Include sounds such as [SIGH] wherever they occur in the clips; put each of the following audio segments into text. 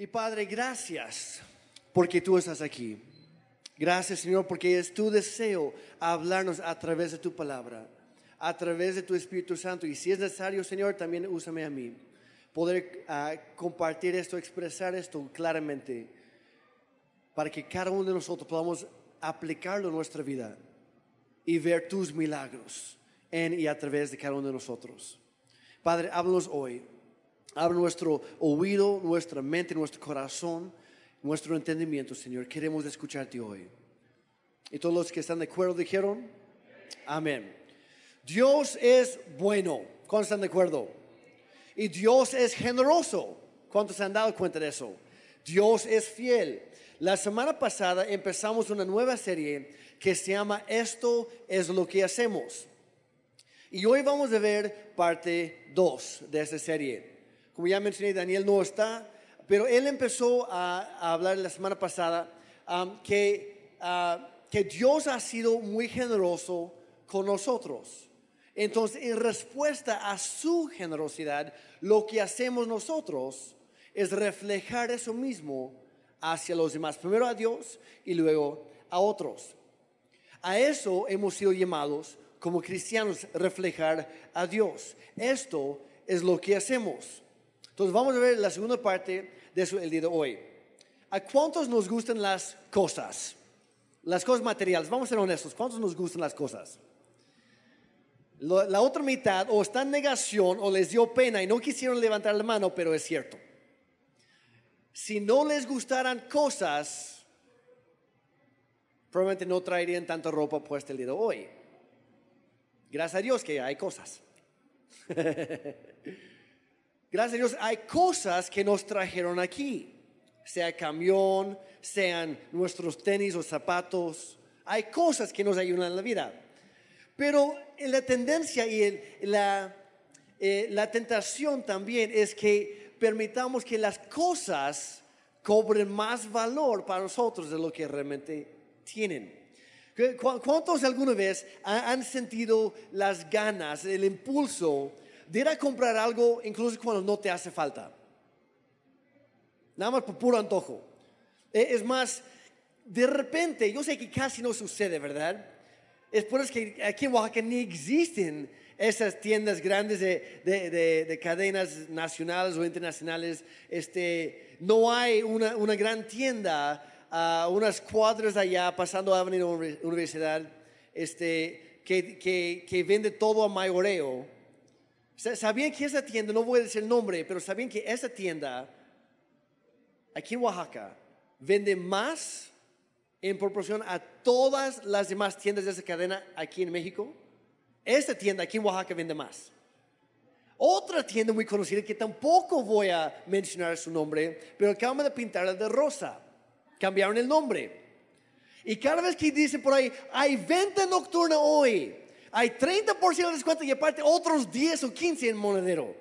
Y Padre, gracias porque tú estás aquí. Gracias Señor porque es tu deseo hablarnos a través de tu palabra, a través de tu Espíritu Santo. Y si es necesario, Señor, también úsame a mí. Poder ah, compartir esto, expresar esto claramente, para que cada uno de nosotros podamos aplicarlo en nuestra vida y ver tus milagros en y a través de cada uno de nosotros. Padre, háblanos hoy. Abre nuestro oído, nuestra mente, nuestro corazón, nuestro entendimiento, Señor. Queremos escucharte hoy. Y todos los que están de acuerdo dijeron, amén. Dios es bueno. ¿Cuántos están de acuerdo? Y Dios es generoso. ¿Cuántos se han dado cuenta de eso? Dios es fiel. La semana pasada empezamos una nueva serie que se llama Esto es lo que hacemos. Y hoy vamos a ver parte 2 de esta serie. Como ya mencioné, Daniel no está, pero él empezó a, hablar la semana pasada um, que, uh, que Dios ha sido muy generoso con nosotros. Entonces, en respuesta a su generosidad, lo que hacemos nosotros es reflejar eso mismo hacia los demás. Primero a Dios y luego a otros. A eso hemos sido llamados como cristianos, reflejar a Dios. Esto es lo que hacemos. Entonces vamos a ver la segunda parte de eso el día de hoy. ¿A cuántos nos gustan las cosas? Las cosas materiales. Vamos a ser honestos. ¿Cuántos nos gustan las cosas? La otra mitad o está en negación o les dio pena y no quisieron levantar la mano, pero es cierto. Si no les gustaran cosas, probablemente no traerían tanta ropa puesta el día de hoy. Gracias a Dios que hay cosas. [LAUGHS] Gracias a Dios hay cosas que nos trajeron aquí. Sea camión, sean nuestros tenis o zapatos. Hay cosas que nos ayudan en la vida. Pero la tendencia y la, eh, la tentación también es que permitamos que las cosas cobren más valor para nosotros de lo que realmente tienen. ¿Cuántos alguna vez han sentido las ganas, el impulso de ir a comprar algo incluso cuando no te hace falta? Nada más por puro antojo. E, es más, de repente, yo sé que casi no sucede, ¿verdad? Es por eso que aquí en Oaxaca ni existen esas tiendas grandes de, de, cadenas nacionales o internacionales. Este, no hay una, una gran tienda a unas cuadras allá, pasando a Avenida Universidad, este, que, que, que, vende todo a mayoreo. Sabían que esa tienda, no voy a decir el nombre, pero sabían que esa tienda, aquí en Oaxaca, vende más en proporción a todas las demás tiendas de esa cadena aquí en México. Esta tienda aquí en Oaxaca vende más. Otra tienda muy conocida que tampoco voy a mencionar su nombre, pero acaban de pintarla de rosa cambiaron el nombre. Y cada vez que dicen por ahí, hay venta nocturna hoy, hay 30% de descuento y aparte otros 10 o 15 en monedero.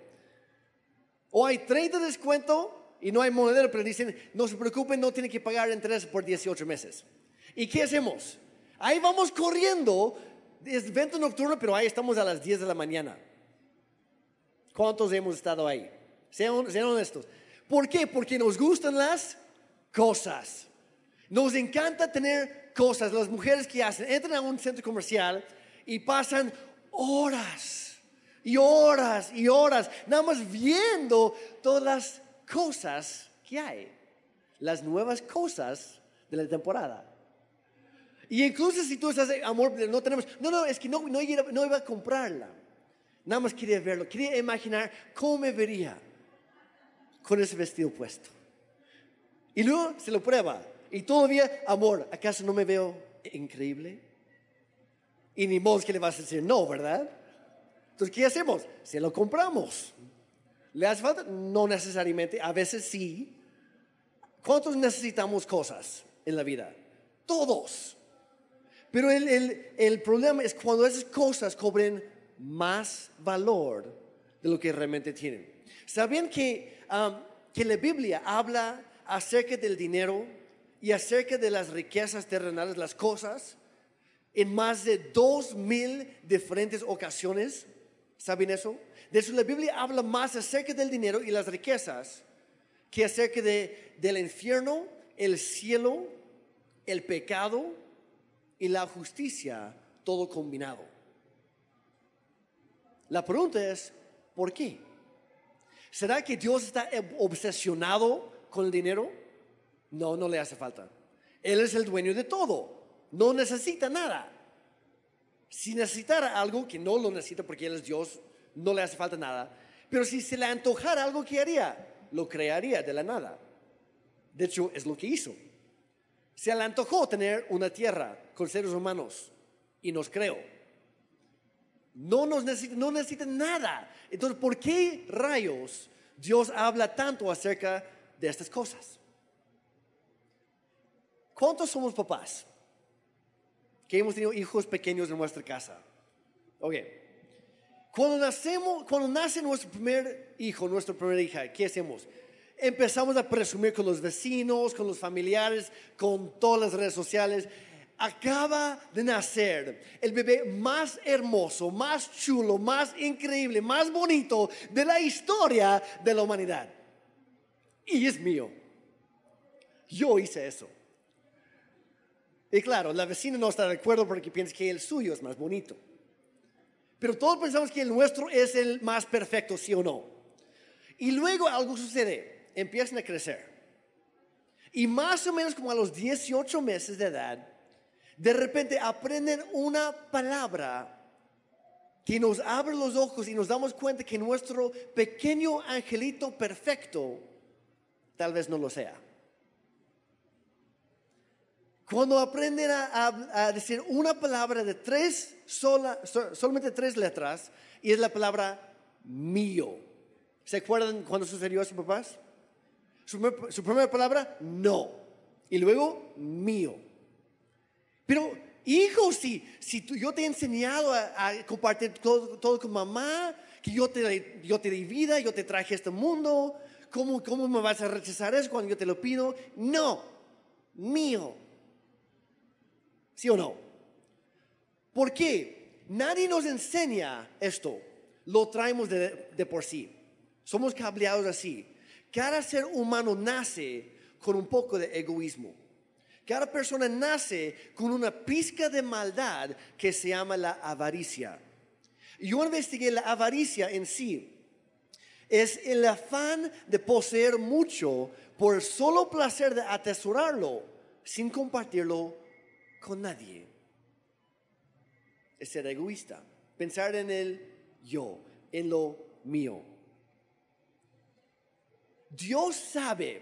O hay 30 de descuento y no hay monedero, pero dicen, no se preocupen, no tienen que pagar interés por 18 meses. ¿Y qué hacemos? Ahí vamos corriendo, es venta nocturna, pero ahí estamos a las 10 de la mañana. ¿Cuántos hemos estado ahí? Sean, sean honestos. ¿Por qué? Porque nos gustan las cosas. Nos encanta tener cosas. Las mujeres que hacen, entran a un centro comercial y pasan horas y horas y horas, nada más viendo todas las cosas que hay, las nuevas cosas de la temporada. Y incluso si tú estás, amor, no tenemos, no, no, es que no, no, iba, no iba a comprarla. Nada más quería verlo, quería imaginar cómo me vería con ese vestido puesto. Y luego se lo prueba y todavía, amor, ¿acaso no me veo increíble? Y ni modo que le vas a decir no, ¿verdad? Entonces, ¿qué hacemos? Se lo compramos. ¿Le hace falta? No necesariamente, a veces sí. ¿Cuántos necesitamos cosas en la vida? Todos. Pero el, el, el problema es cuando esas cosas cobren más valor de lo que realmente tienen. ¿Sabían que, um, que la Biblia habla acerca del dinero y acerca de las riquezas terrenales, las cosas, en más de dos mil diferentes ocasiones. ¿Saben eso? De eso la Biblia habla más acerca del dinero y las riquezas que acerca de, del infierno, el cielo, el pecado y la justicia, todo combinado. La pregunta es, ¿por qué? ¿Será que Dios está obsesionado con el dinero? No, no le hace falta. Él es el dueño de todo. No necesita nada. Si necesitara algo, que no lo necesita porque Él es Dios, no le hace falta nada. Pero si se le antojara algo, ¿qué haría? Lo crearía de la nada. De hecho, es lo que hizo. Se le antojó tener una tierra con seres humanos y nos creó. No, nos necesita, no necesita nada. Entonces, ¿por qué rayos Dios habla tanto acerca de estas cosas? ¿Cuántos somos papás? Que hemos tenido hijos pequeños en nuestra casa. Ok. Cuando nacemos, cuando nace nuestro primer hijo, nuestra primera hija, ¿qué hacemos? Empezamos a presumir con los vecinos, con los familiares, con todas las redes sociales. Acaba de nacer el bebé más hermoso, más chulo, más increíble, más bonito de la historia de la humanidad. Y es mío. Yo hice eso. Y claro, la vecina no está de acuerdo porque piensa que el suyo es más bonito. Pero todos pensamos que el nuestro es el más perfecto, sí o no. Y luego algo sucede, empiezan a crecer. Y más o menos como a los 18 meses de edad, de repente aprenden una palabra que nos abre los ojos y nos damos cuenta que nuestro pequeño angelito perfecto tal vez no lo sea. Cuando aprenden a, decir una palabra de tres, solamente tres letras, y es la palabra mío. ¿Se acuerdan cuando sucedió eso, papás? Su, su primera palabra, no. Y luego, mío. Pero, hijo, si, si yo te he enseñado a, compartir todo, con mamá, que yo te, yo te di vida, yo te traje a este mundo, ¿cómo, ¿cómo me vas a rechazar eso cuando yo te lo pido? No, mío. ¿Sí o no? ¿Por qué? Nadie nos enseña esto. Lo traemos de, por sí. Somos cableados así. Cada ser humano nace con un poco de egoísmo. Cada persona nace con una pizca de maldad que se llama la avaricia. Yo investigué la avaricia en sí. Es el afán de poseer mucho por el solo placer de atesorarlo sin compartirlo con nadie. Es ser egoísta, pensar en el yo, en lo mío. Dios sabe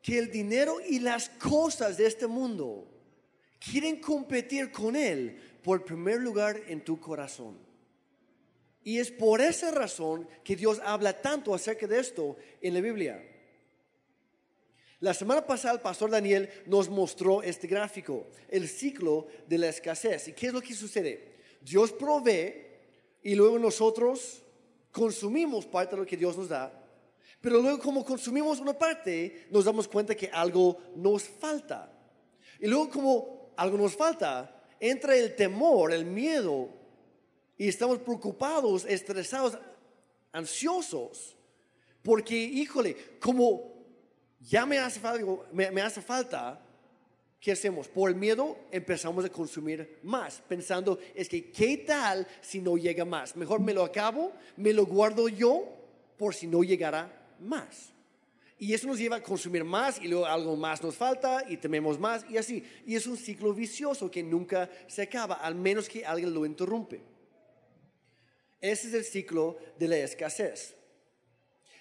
que el dinero y las cosas de este mundo quieren competir con Él por primer lugar en tu corazón. Y es por esa razón que Dios habla tanto acerca de esto en la Biblia. La semana pasada el pastor Daniel nos mostró este gráfico, el ciclo de la escasez. ¿Y qué es lo que sucede? Dios provee y luego nosotros consumimos parte de lo que Dios nos da, pero luego como consumimos una parte, nos damos cuenta que algo nos falta. Y luego como algo nos falta, entra el temor, el miedo, y estamos preocupados, estresados, ansiosos, porque, híjole, como ya me hace falta, me, hace falta, ¿qué hacemos? Por el miedo empezamos a consumir más, pensando, es que, ¿qué tal si no llega más? Mejor me lo acabo, me lo guardo yo, por si no llegara más. Y eso nos lleva a consumir más y luego algo más nos falta y tememos más y así. Y es un ciclo vicioso que nunca se acaba, al menos que alguien lo interrumpe. Ese es el ciclo de la escasez.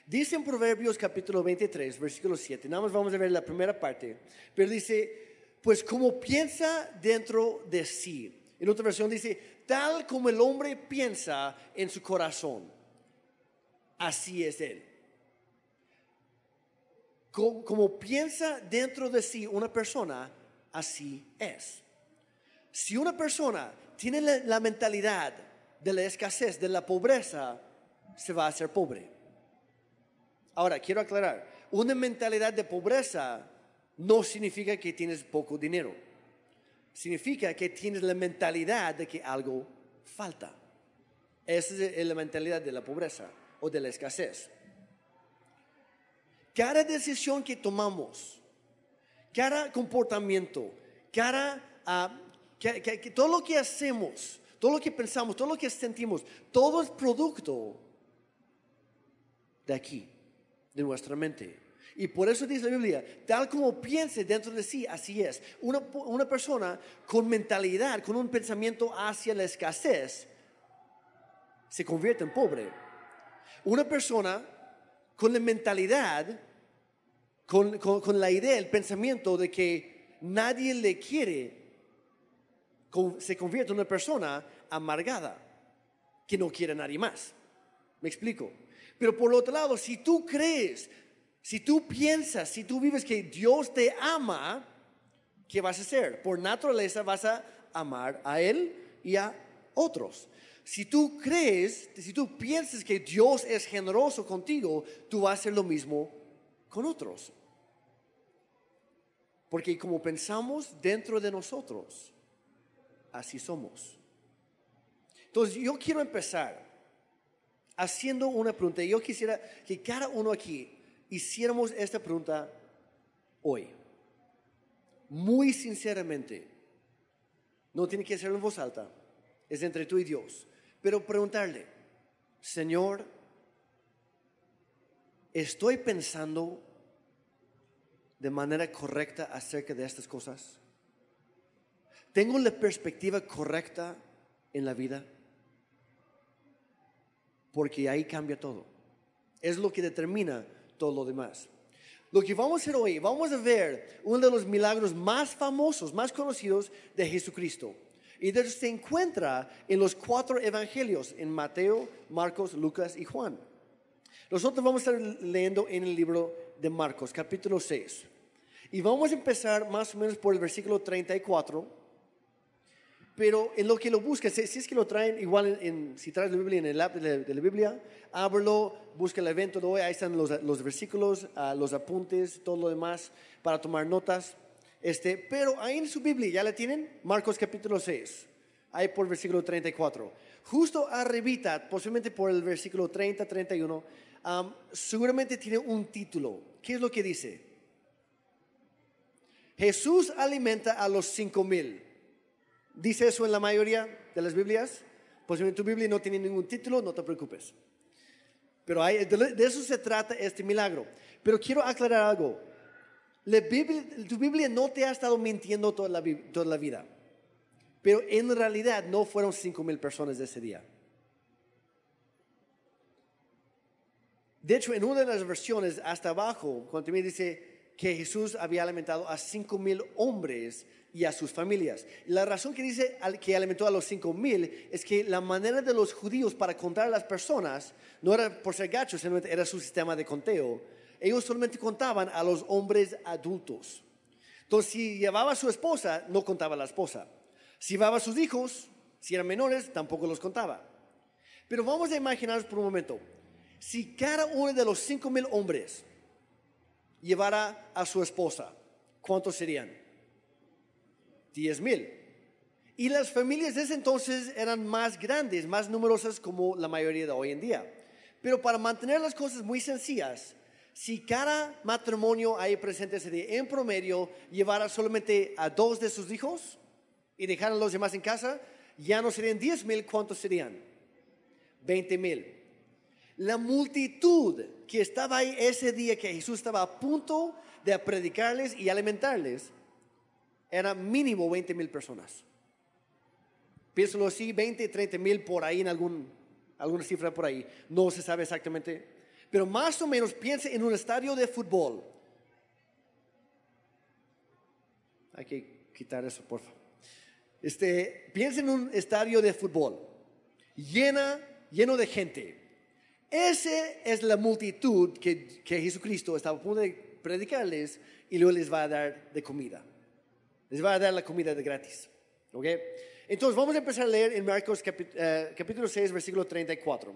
Dice en Proverbios capítulo 23, versículo 7, nada más vamos a ver la primera parte, pero dice, pues como piensa dentro de sí. En otra versión dice, tal como el hombre piensa en su corazón, así es él. Como, piensa dentro de sí una persona, así es. Si una persona tiene la mentalidad de la escasez, de la pobreza, se va a hacer pobre. Ahora, quiero aclarar, una mentalidad de pobreza no significa que tienes poco dinero. Significa que tienes la mentalidad de que algo falta. Esa es la mentalidad de la pobreza o de la escasez. Cada decisión que tomamos, cada comportamiento, cada, ah, que- que- todo lo que hacemos, todo lo que pensamos, todo lo que sentimos, todo es producto de aquí, de nuestra mente. Y por eso dice la Biblia, tal como piense dentro de sí, así es. Una, una persona con mentalidad, con un pensamiento hacia la escasez, se convierte en pobre. Una persona con la mentalidad, con, con- la idea, el pensamiento de que nadie le quiere, se convierte en una persona amargada, que no quiere a nadie más. ¿Me explico? Pero por otro lado, si tú crees, si tú piensas, si tú vives que Dios te ama, ¿qué vas a hacer? Por naturaleza vas a amar a Él y a otros. Si tú crees, si tú piensas que Dios es generoso contigo, tú vas a hacer lo mismo con otros. Porque como pensamos dentro de nosotros, así somos. Entonces yo quiero empezar haciendo una pregunta. Yo quisiera que cada uno aquí hiciéramos esta pregunta hoy. Muy sinceramente. No tiene que hacerlo en voz alta. Es entre tú y Dios. Pero preguntarle, Señor, ¿estoy pensando de manera correcta acerca de estas cosas? ¿Tengo la perspectiva correcta en la vida? Porque ahí cambia todo. Es lo que determina todo lo demás. Lo que vamos a hacer hoy, vamos a ver uno de los milagros más famosos, más conocidos de Jesucristo. Y de hecho se encuentra en los cuatro evangelios, en Mateo, Marcos, Lucas y Juan. Nosotros vamos a estar leyendo en el libro de Marcos, capítulo 6. Y vamos a empezar más o menos por el versículo 34. Pero en lo que lo buscas, si es que lo traen igual, en, si traes la Biblia en el app de la, Biblia, ábrelo, busca el evento de hoy, ahí están los, los versículos, ah, los apuntes, todo lo demás para tomar notas. Este, pero ahí en su Biblia, ¿ya la tienen? Marcos capítulo 6, ahí por versículo 34. Justo arribita, posiblemente por el versículo 30, 31, am, seguramente tiene un título. ¿Qué es lo que dice? Jesús alimenta a los cinco mil. ¿Dice eso en la mayoría de las Biblias? Pues en tu Biblia no tiene ningún título, no te preocupes. Pero hay- de, eso se trata este milagro. Pero quiero aclarar algo. La Biblia- tu Biblia no te ha estado mintiendo toda la, toda la vida. Pero en realidad no fueron cinco mil personas de ese día. De hecho, en una de las versiones, hasta abajo, cuando también dice que Jesús había alimentado a cinco mil hombres y a sus familias. La razón que dice que alimentó a los cinco mil es que la manera de los judíos para contar a las personas no era por ser gachos, sino era su sistema de conteo. Ellos solamente contaban a los hombres adultos. Entonces, si llevaba a su esposa, no contaba a la esposa. Si llevaba a sus hijos, si eran menores, tampoco los contaba. Pero vamos a imaginarnos por un momento, si cada uno de los cinco mil hombres llevara a su esposa, ¿cuántos serían? Diez mil. Y las familias de ese entonces eran más grandes, más numerosas como la mayoría de hoy en día. Pero para mantener las cosas muy sencillas, si cada matrimonio ahí presente ese día en promedio llevara solamente a dos de sus hijos y dejaran a los demás en casa, ya no serían 10 mil, ¿cuántos serían? 20 mil. La multitud que estaba ahí ese día que Jesús estaba a punto de predicarles y alimentarles, era mínimo 20 mil personas. Piénsalo así, 20, 30 mil por ahí en algún, alguna cifra por ahí. No se sabe exactamente. Pero más o menos piense en un estadio de fútbol. Hay que quitar eso, por favor. Este, piensa en un estadio de fútbol. Llena, lleno de gente. Esa es la multitud que, que Jesucristo estaba a punto de predicarles y luego les va a dar de comida. Les va a dar la comida de gratis. ¿Ok? Entonces vamos a empezar a leer en Marcos eh, capítulo 6, versículo 34.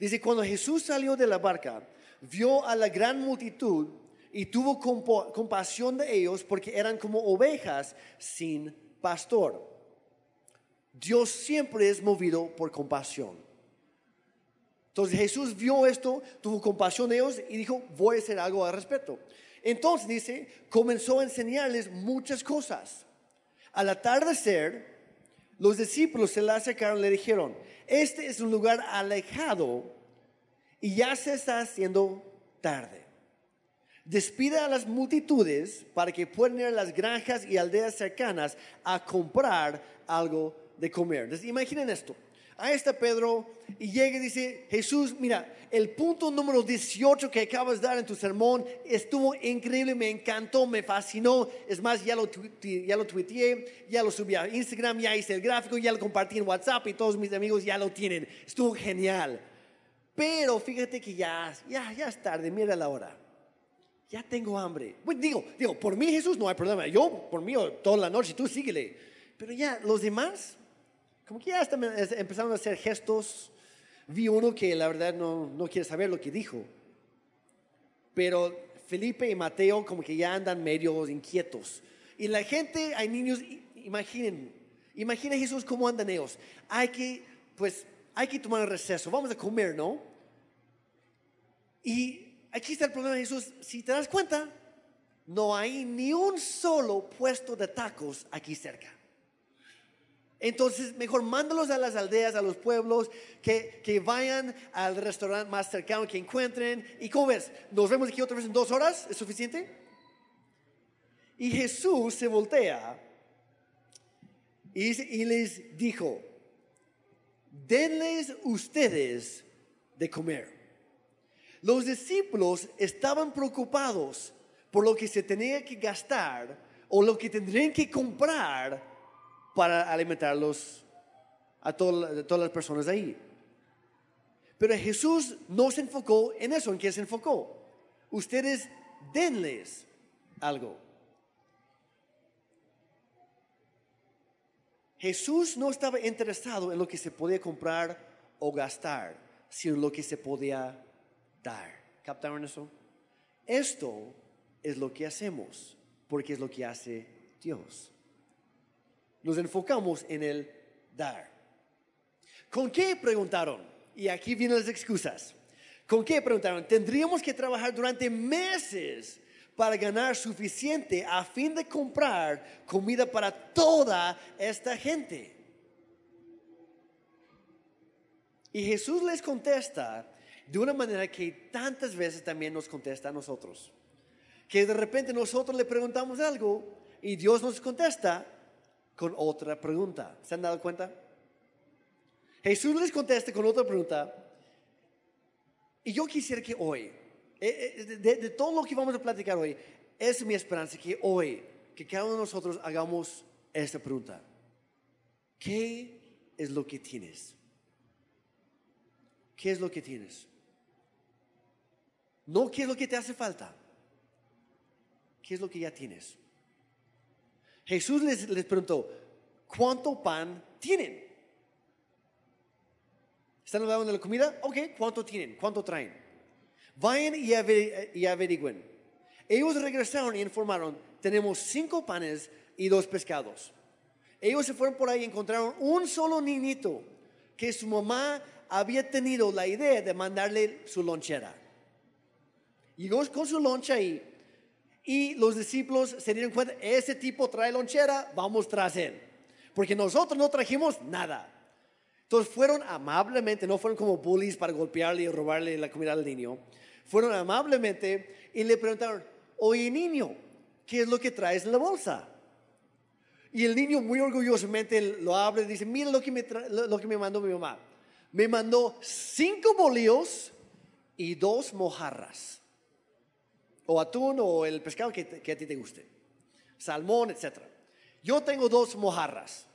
Dice, cuando Jesús salió de la barca, vio a la gran multitud y tuvo compasión de ellos porque eran como ovejas sin pastor. Dios siempre es movido por compasión. Entonces Jesús vio esto, tuvo compasión de ellos y dijo, voy a hacer algo al respecto. Entonces dice, comenzó a enseñarles muchas cosas. Al atardecer, los discípulos se le acercaron y le dijeron, este es un lugar alejado y ya se está haciendo tarde. Despida a las multitudes para que puedan ir a las granjas y aldeas cercanas a comprar algo de comer. Imaginen esto. Ahí está Pedro y llega y dice, Jesús, mira, el punto número 18 que acabas de dar en tu sermón estuvo increíble, me encantó, me fascinó. Es más, ya lo, ya lo tuiteé, ya lo subí a Instagram, ya hice el gráfico, ya lo compartí en WhatsApp y todos mis amigos ya lo tienen. Estuvo genial. Pero fíjate que ya, ya, ya es tarde, mira la hora. Ya tengo hambre. Pues digo, digo, por mí Jesús no hay problema. Yo, por mí, toda la noche, tú síguele. Pero ya, los demás, como que ya están empezando a hacer gestos. Vi uno que la verdad no, no quiere saber lo que dijo. Pero Felipe y Mateo como que ya andan medio inquietos. Y la gente, hay niños, imaginen, imaginen Jesús cómo andan ellos. Hay que, pues, hay que tomar el receso, vamos a comer, ¿no? Y aquí está el problema de Jesús, si te das cuenta, no hay ni un solo puesto de tacos aquí cerca. Entonces, mejor mándalos a las aldeas, a los pueblos, que, que, vayan al restaurante más cercano que encuentren. ¿Y cómo ves? ¿Nos vemos aquí otra vez en dos horas? ¿Es suficiente? Y Jesús se voltea y, y les dijo, denles ustedes de comer. Los discípulos estaban preocupados por lo que se tenía que gastar o lo que tendrían que comprar para alimentarlos a todas, las personas ahí. Pero Jesús no se enfocó en eso, ¿en qué se enfocó? Ustedes denles algo. Jesús no estaba interesado en lo que se podía comprar o gastar, sino en lo que se podía dar. ¿Captaron eso? Esto es lo que hacemos, porque es lo que hace Dios nos enfocamos en el dar. ¿Con qué preguntaron? Y aquí vienen las excusas. ¿Con qué preguntaron? Tendríamos que trabajar durante meses para ganar suficiente a fin de comprar comida para toda esta gente. Y Jesús les contesta de una manera que tantas veces también nos contesta a nosotros. Que de repente nosotros le preguntamos algo y Dios nos contesta con otra pregunta. ¿Se han dado cuenta? Jesús les contesta con otra pregunta. Y yo quisiera que hoy, eh, eh, de, todo lo que vamos a platicar hoy, es mi esperanza que hoy, que cada uno de nosotros hagamos esta pregunta. ¿Qué es lo que tienes? ¿Qué es lo que tienes? No qué es lo que te hace falta. ¿Qué es lo que ya tienes? Jesús les, preguntó, ¿cuánto pan tienen? ¿Están hablando de la comida? Ok, ¿cuánto tienen? ¿Cuánto traen? Vayan y, y averigüen. Ellos regresaron y informaron, tenemos cinco panes y dos pescados. Ellos se fueron por ahí y encontraron un solo niñito que su mamá había tenido la idea de mandarle su lonchera. Llegó con su loncha ahí y los discípulos se dieron cuenta, ese tipo trae lonchera, vamos tras él. Porque nosotros no trajimos nada. Entonces fueron amablemente, no fueron como bullies para golpearle y robarle la comida al niño. Fueron amablemente y le preguntaron, oye niño, ¿qué es lo que traes en la bolsa? Y el niño muy orgullosamente lo abre y dice, mira lo que me, lo que me mandó mi mamá. Me mandó cinco bolillos y dos mojarras o atún o el pescado que, a ti te guste, salmón, etc. Yo tengo dos mojarras.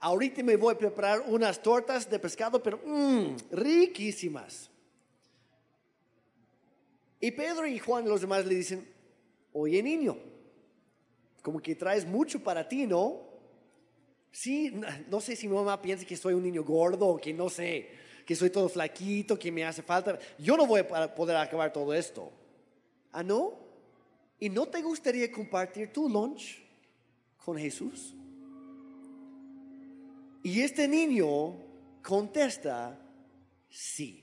Ahorita me voy a preparar unas tortas de pescado, pero mmm, riquísimas. Y Pedro y Juan los demás le dicen, oye niño, como que traes mucho para ti, ¿no? Sí, no sé si mamá piensa que soy un niño gordo, que no sé, que soy todo flaquito, que me hace falta. Yo no voy a poder acabar todo esto. ¿Ah, no? ¿Y no te gustaría compartir tu lunch con Jesús? Y este niño contesta, sí.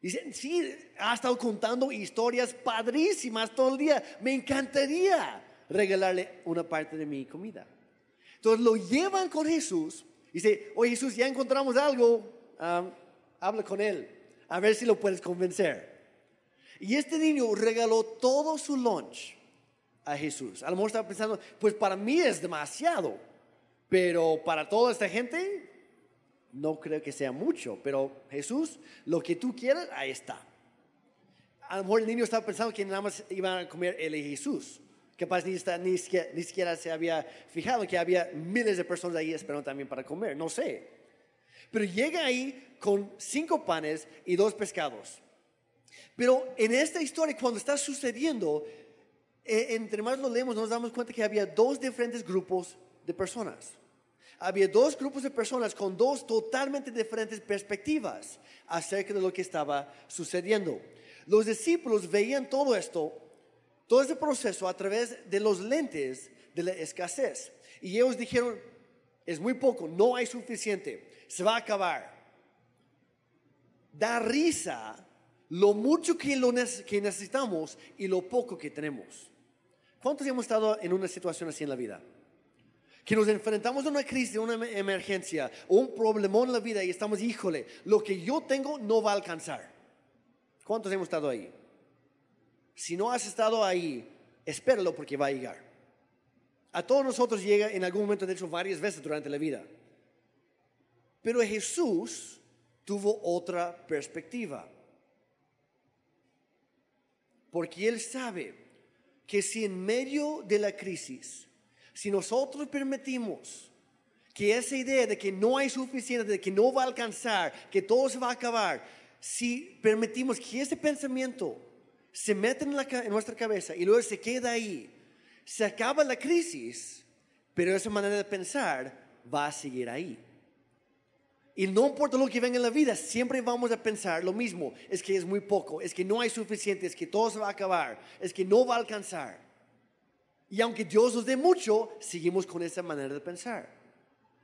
Dicen, sí, ha estado contando historias padrísimas todo el día. Me encantaría regalarle una parte de mi comida. Entonces lo llevan con Jesús. Dice, oye Jesús, ya encontramos algo. habla con él. A ver si lo puedes convencer. Y este niño regaló todo su lunch a Jesús. A lo mejor estaba pensando, pues para mí es demasiado. Pero para toda esta gente, no creo que sea mucho, pero Jesús, lo que tú quieras, ahí está. A lo mejor el niño estaba pensando que nada más iban a comer él y Jesús. Capaz ni, ni, siquiera, ni siquiera se había fijado que había miles de personas ahí esperando también para comer, no sé. Pero llega ahí con cinco panes y dos pescados. Pero en esta historia, cuando está sucediendo, eh, entre más lo leemos, nos damos cuenta que había dos diferentes grupos de personas había dos grupos de personas con dos totalmente diferentes perspectivas acerca de lo que estaba sucediendo. Los discípulos veían todo esto, todo ese proceso a través de los lentes de la escasez. Y ellos dijeron, es muy poco, no hay suficiente, se va a acabar. Da risa lo mucho que, lo que necesitamos y lo poco que tenemos. ¿Cuántos hemos estado en una situación así en la vida? que nos enfrentamos a una crisis, a una emergencia, o un problemón en la vida y estamos, híjole, lo que yo tengo no va a alcanzar. ¿Cuántos hemos estado ahí? Si no has estado ahí, espéralo porque va a llegar. A todos nosotros llega en algún momento, de hecho, varias veces durante la vida. Pero Jesús tuvo otra perspectiva. Porque Él sabe que si en medio de la crisis si nosotros permitimos que esa idea de que no hay suficiente, de que no va a alcanzar, que todo se va a acabar, si permitimos que ese pensamiento se meta en, en nuestra cabeza y luego se queda ahí, se acaba la crisis, pero esa manera de pensar va a seguir ahí. Y no importa lo que venga en la vida, siempre vamos a pensar lo mismo, es que es muy poco, es que no hay suficiente, es que todo se va a acabar, es que no va a alcanzar. Y aunque Dios nos dé mucho, seguimos con esa manera de pensar.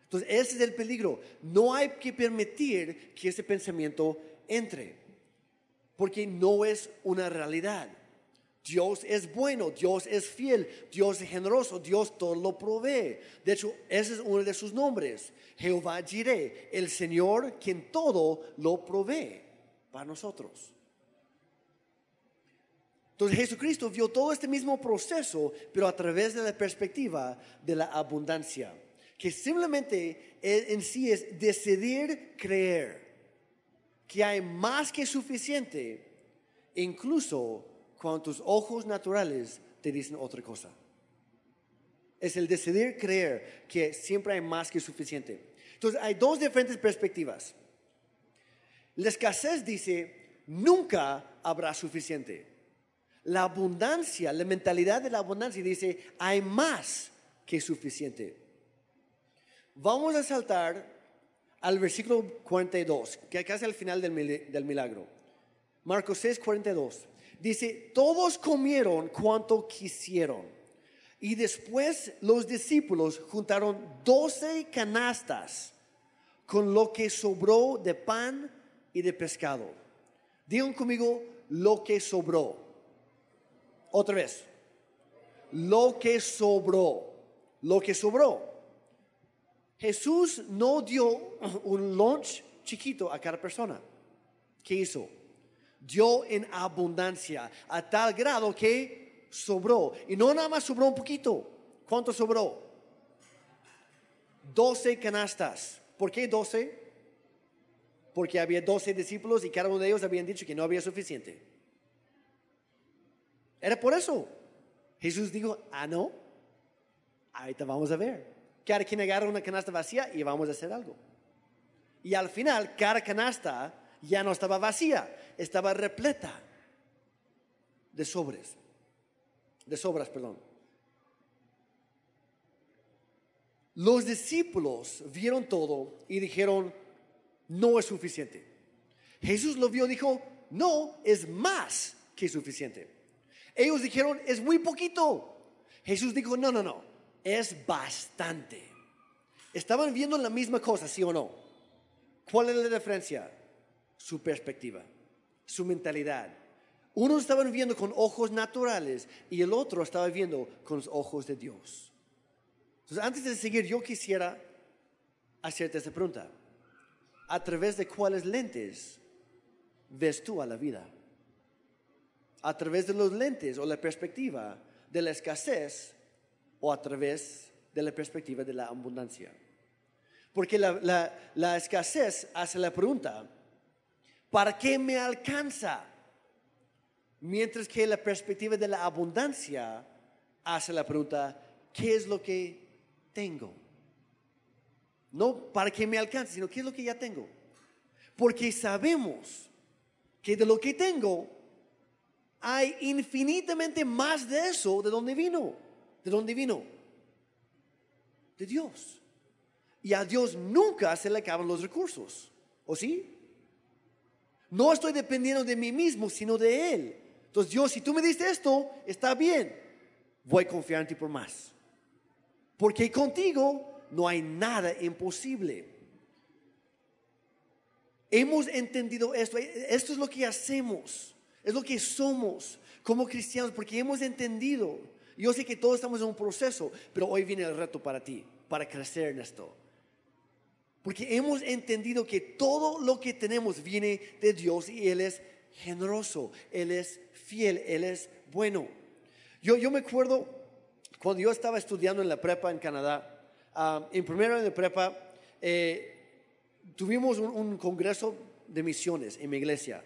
Entonces, ese es el peligro. No hay que permitir que ese pensamiento entre, porque no es una realidad. Dios es bueno, Dios es fiel, Dios es generoso, Dios todo lo provee. De hecho, ese es uno de sus nombres. Jehová Jireh, el Señor quien todo lo provee para nosotros. Entonces Jesucristo vio todo este mismo proceso, pero a través de la perspectiva de la abundancia, que simplemente en sí es decidir creer que hay más que suficiente, incluso cuando tus ojos naturales te dicen otra cosa. Es el decidir creer que siempre hay más que suficiente. Entonces hay dos diferentes perspectivas. La escasez dice, nunca habrá suficiente. La abundancia, la mentalidad de la abundancia dice, hay más que suficiente. Vamos a saltar al versículo 42, que es el final del, milagro. Marcos 6, 42. Dice, todos comieron cuanto quisieron. Y después los discípulos juntaron doce canastas con lo que sobró de pan y de pescado. Digan conmigo lo que sobró. Otra vez. Lo que sobró. Lo que sobró. Jesús no dio un lunch chiquito a cada persona. ¿Qué hizo? Dio en abundancia a tal grado que sobró. Y no nada más sobró un poquito. ¿Cuánto sobró? Doce canastas. ¿Por qué doce? Porque había doce discípulos y cada uno de ellos habían dicho que no había suficiente. Era por eso. Jesús dijo, ah, no, ahorita vamos a ver. Cada quien agarra una canasta vacía y vamos a hacer algo. Y al final, cada canasta ya no estaba vacía, estaba repleta de sobres, de sobras, perdón. Los discípulos vieron todo y dijeron, no es suficiente. Jesús lo vio y dijo, no, es más que suficiente. Ellos dijeron, es muy poquito. Jesús dijo, no, no, no, es bastante. Estaban viendo la misma cosa, sí o no. ¿Cuál es la diferencia? Su perspectiva. Su mentalidad. Uno estaba viendo con ojos naturales y el otro estaba viendo con los ojos de Dios. Entonces, antes de seguir, yo quisiera hacerte esta pregunta. ¿A través de cuáles lentes ves tú a la vida? ¿A través de los lentes o la perspectiva de la escasez o a través de la perspectiva de la abundancia? Porque la, la escasez hace la pregunta, ¿para qué me alcanza? Mientras que la perspectiva de la abundancia hace la pregunta, ¿qué es lo que tengo? No para que me alcance, sino qué es lo que ya tengo. Porque sabemos que de lo que tengo hay infinitamente más de eso de donde vino. ¿De dónde vino? De Dios. Y a Dios nunca se le acaban los recursos. ¿O sí? No estoy dependiendo de mí mismo, sino de Él. Entonces, Dios, si tú me diste esto, está bien. Voy a confiar en ti por más. Porque contigo no hay nada imposible. Hemos entendido esto. Esto es lo que hacemos. Es lo que somos como cristianos. Porque hemos entendido. Yo sé que todos estamos en un proceso. Pero hoy viene el reto para ti. Para crecer en esto. Porque hemos entendido que todo lo que tenemos viene de Dios y Él es generoso, Él es fiel, Él es bueno. Yo, yo me acuerdo cuando yo estaba estudiando en la prepa en Canadá, ah, en primero año de prepa, eh, tuvimos un, un, congreso de misiones en mi iglesia.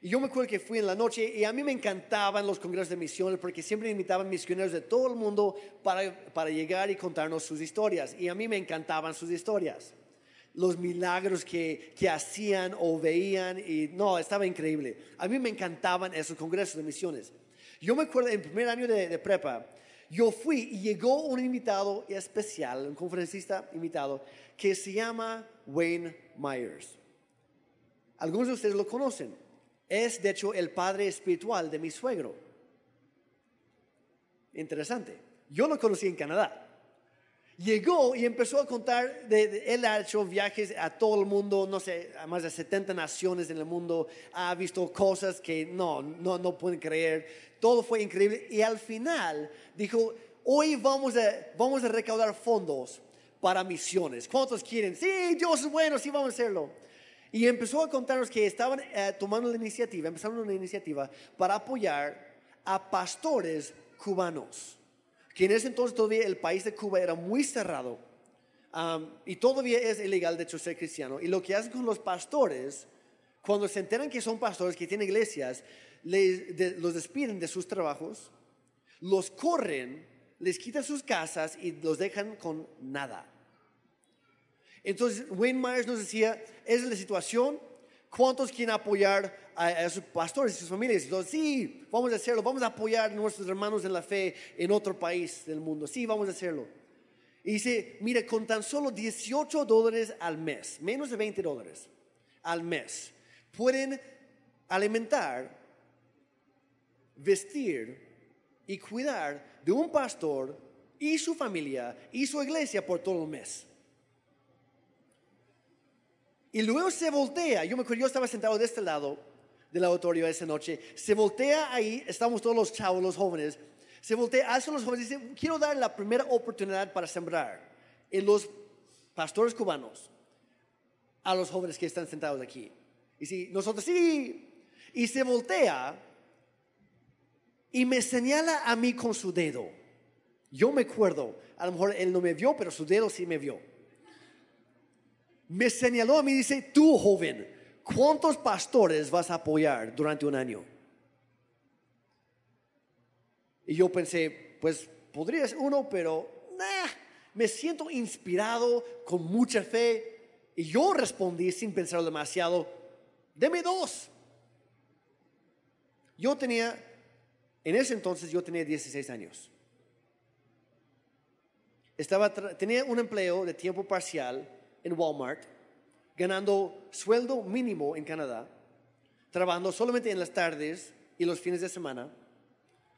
Y yo me acuerdo que fui en la noche y a mí me encantaban los congresos de misiones porque siempre invitaban misioneros de todo el mundo para, para llegar y contarnos sus historias. Y a mí me encantaban sus historias los milagros que, que, hacían o veían y no, estaba increíble. A mí me encantaban esos congresos de misiones. Yo me acuerdo en primer año de, de, prepa, yo fui y llegó un invitado especial, un conferencista invitado, que se llama Wayne Myers. Algunos de ustedes lo conocen. Es de hecho el padre espiritual de mi suegro. Interesante. Yo lo conocí en Canadá llegó y empezó a contar, de, él ha hecho viajes a todo el mundo, no sé, a más de 70 naciones en el mundo, ha visto cosas que no, no, no pueden creer, todo fue increíble y al final dijo, hoy vamos a, vamos a recaudar fondos para misiones. ¿Cuántos quieren? Sí, Dios es bueno, sí vamos a hacerlo. Y empezó a contarnos que estaban eh, tomando la iniciativa, empezaron una iniciativa para apoyar a pastores cubanos que en ese entonces todavía el país de Cuba era muy cerrado y todavía es ilegal de hecho ser cristiano. Y lo que hacen con los pastores, cuando se enteran que son pastores, que tienen iglesias, les, los despiden de sus trabajos, los corren, les quitan sus casas y los dejan con nada. Entonces, Wayne Myers nos decía, esa es la situación, ¿cuántos quieren apoyar a, sus pastores y sus familias. Y sí, vamos a hacerlo, vamos a apoyar a nuestros hermanos en la fe en otro país del mundo. Sí, vamos a hacerlo. Y dice, mire, con tan solo 18 dólares al mes, menos de 20 dólares al mes, pueden alimentar, vestir y cuidar de un pastor y su familia y su iglesia por todo el mes. Y luego se voltea, yo me acuerdo, yo estaba sentado de este lado del auditorio esa noche, se voltea ahí, estamos todos los chavos, los jóvenes, se voltea hacia los jóvenes dice, quiero dar la primera oportunidad para sembrar en los pastores cubanos a los jóvenes que están sentados aquí. Y si nosotros sí, y se voltea y me señala a mí con su dedo. Yo me acuerdo, a lo mejor él no me vio, pero su dedo sí me vio. Me señaló a mí y dice, tú joven, ¿cuántos pastores vas a apoyar durante un año? Y yo pensé, pues podría ser uno, pero me siento inspirado con mucha fe. Y yo respondí sin pensar demasiado, deme dos. Yo tenía, en ese entonces yo tenía 16 años. Estaba, tenía un empleo de tiempo parcial en Walmart ganando sueldo mínimo en Canadá, trabajando solamente en las tardes y los fines de semana,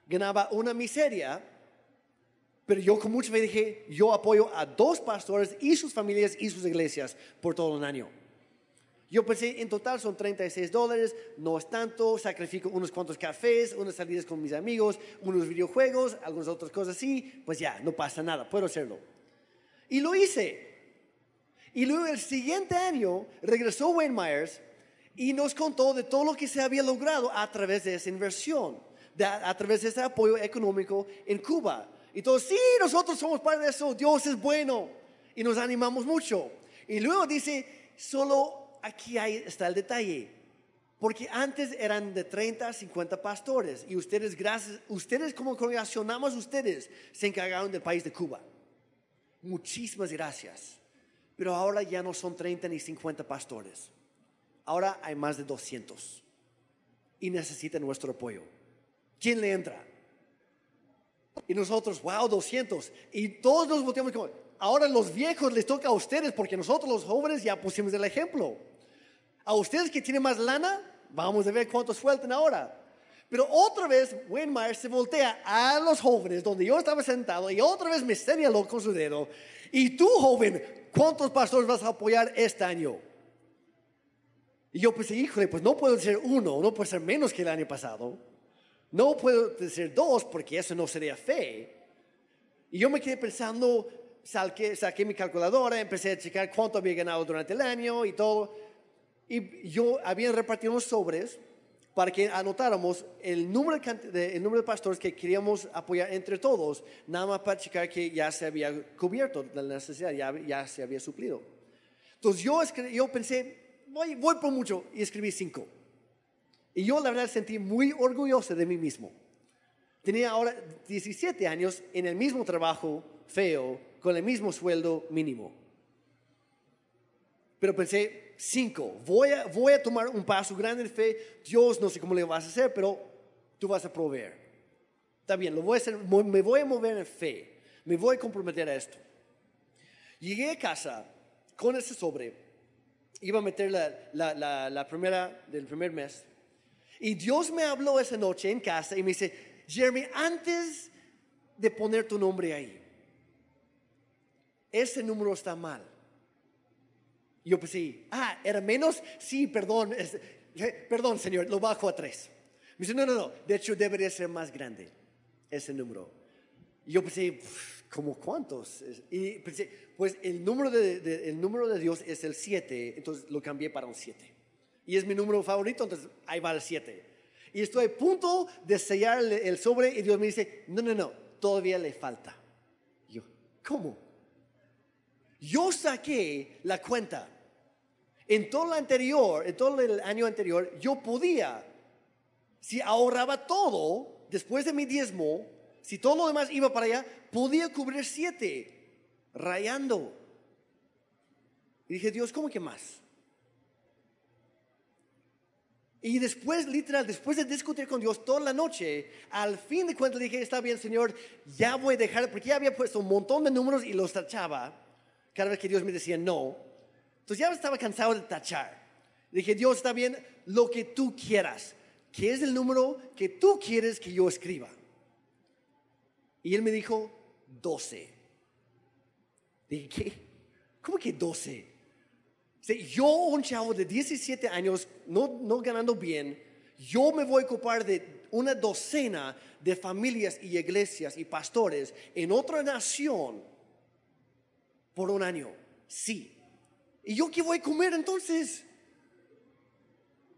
ganaba una miseria, pero yo con mucha fe dije, yo apoyo a dos pastores y sus familias y sus iglesias por todo un año. Yo pensé, en total son 36 dólares, no es tanto, sacrifico unos cuantos cafés, unas salidas con mis amigos, unos videojuegos, algunas otras cosas así, pues ya, no pasa nada, puedo hacerlo. Y lo hice. Y luego el siguiente año regresó Wayne Myers y nos contó de todo lo que se había logrado a través de esa inversión, a través de ese apoyo económico en Cuba. Y todos, sí, nosotros somos parte de eso, Dios es bueno. Y nos animamos mucho. Y luego dice, solo aquí está el detalle. Porque antes eran de 30 a 50 pastores y ustedes, gracias, ustedes como congregación, nada más ustedes se encargaron del país de Cuba. Muchísimas gracias. Pero ahora ya no son 30 ni 50 pastores. Ahora hay más de 200 y necesitan nuestro apoyo. ¿Quién le entra? Y nosotros, wow, 200. Y todos nos volteamos como, ahora los viejos les toca a ustedes porque nosotros los jóvenes ya pusimos el ejemplo. A ustedes que tienen más lana, vamos a ver cuántos sueltan ahora. Pero otra vez Wayne Myers se voltea a los jóvenes donde yo estaba sentado y otra vez me señaló con su dedo. Y tú, joven, ¿cuántos pastores vas a apoyar este año? Y yo pensé, híjole, pues no puedo ser uno, no puede ser menos que el año pasado. No puedo decir dos porque eso no sería fe. Y yo me quedé pensando, saqué, saqué mi calculadora, empecé a checar cuánto había ganado durante el año y todo. Y yo había repartido unos sobres para que anotáramos el número de, el número de pastores que queríamos apoyar entre todos, nada más para checar que ya se había cubierto la necesidad, ya, ya se había suplido. Entonces yo, yo pensé, voy, voy por mucho y escribí cinco. Y yo la verdad sentí muy orgulloso de mí mismo. Tenía ahora 17 años en el mismo trabajo feo, con el mismo sueldo mínimo. Pero pensé, cinco, voy a, tomar un paso grande en fe. Dios, no sé cómo le vas a hacer, pero tú vas a proveer. Está bien, lo voy a hacer, me voy a mover en fe. Me voy a comprometer a esto. Llegué a casa con ese sobre. Iba a meter la, la, la primera del primer mes y Dios me habló esa noche en casa y me dice, Jeremy, antes de poner tu nombre ahí, ese número está mal. Y yo pensé, ah, ¿era menos? Sí, perdón, eh, perdón, Señor, lo bajo a tres. Me dice, no, no, no, de hecho debería ser más grande ese número. Y yo pensé, ¿cómo cuántos? Y pensé, pues el número de, el número de Dios es el 7, entonces lo cambié para un 7 y es mi número favorito, entonces ahí va el 7. Y estoy a punto de sellar el sobre y Dios me dice, no, no, no, todavía le falta. yo, ¿cómo? Yo saqué la cuenta. En todo el anterior, en todo el año anterior, yo podía, si ahorraba todo, después de mi diezmo, si todo lo demás iba para allá, podía cubrir siete, rayando. Y dije, Dios, ¿cómo que más? Y después, literal, después de discutir con Dios toda la noche, al fin de cuentas dije, está bien, Señor, ya voy a dejar, porque ya había puesto un montón de números y los tachaba cada vez que Dios me decía no. Entonces ya estaba cansado de tachar. Dije, Dios, está bien, lo que tú quieras. ¿Qué es el número que tú quieres que yo escriba? Y él me dijo, 12. Dije, ¿qué? ¿Cómo que 12? yo, un chavo de 17 años, no, no ganando bien, yo me voy a ocupar de una docena de familias y iglesias y pastores en otra nación por un año. Sí. ¿Y yo qué voy a comer entonces?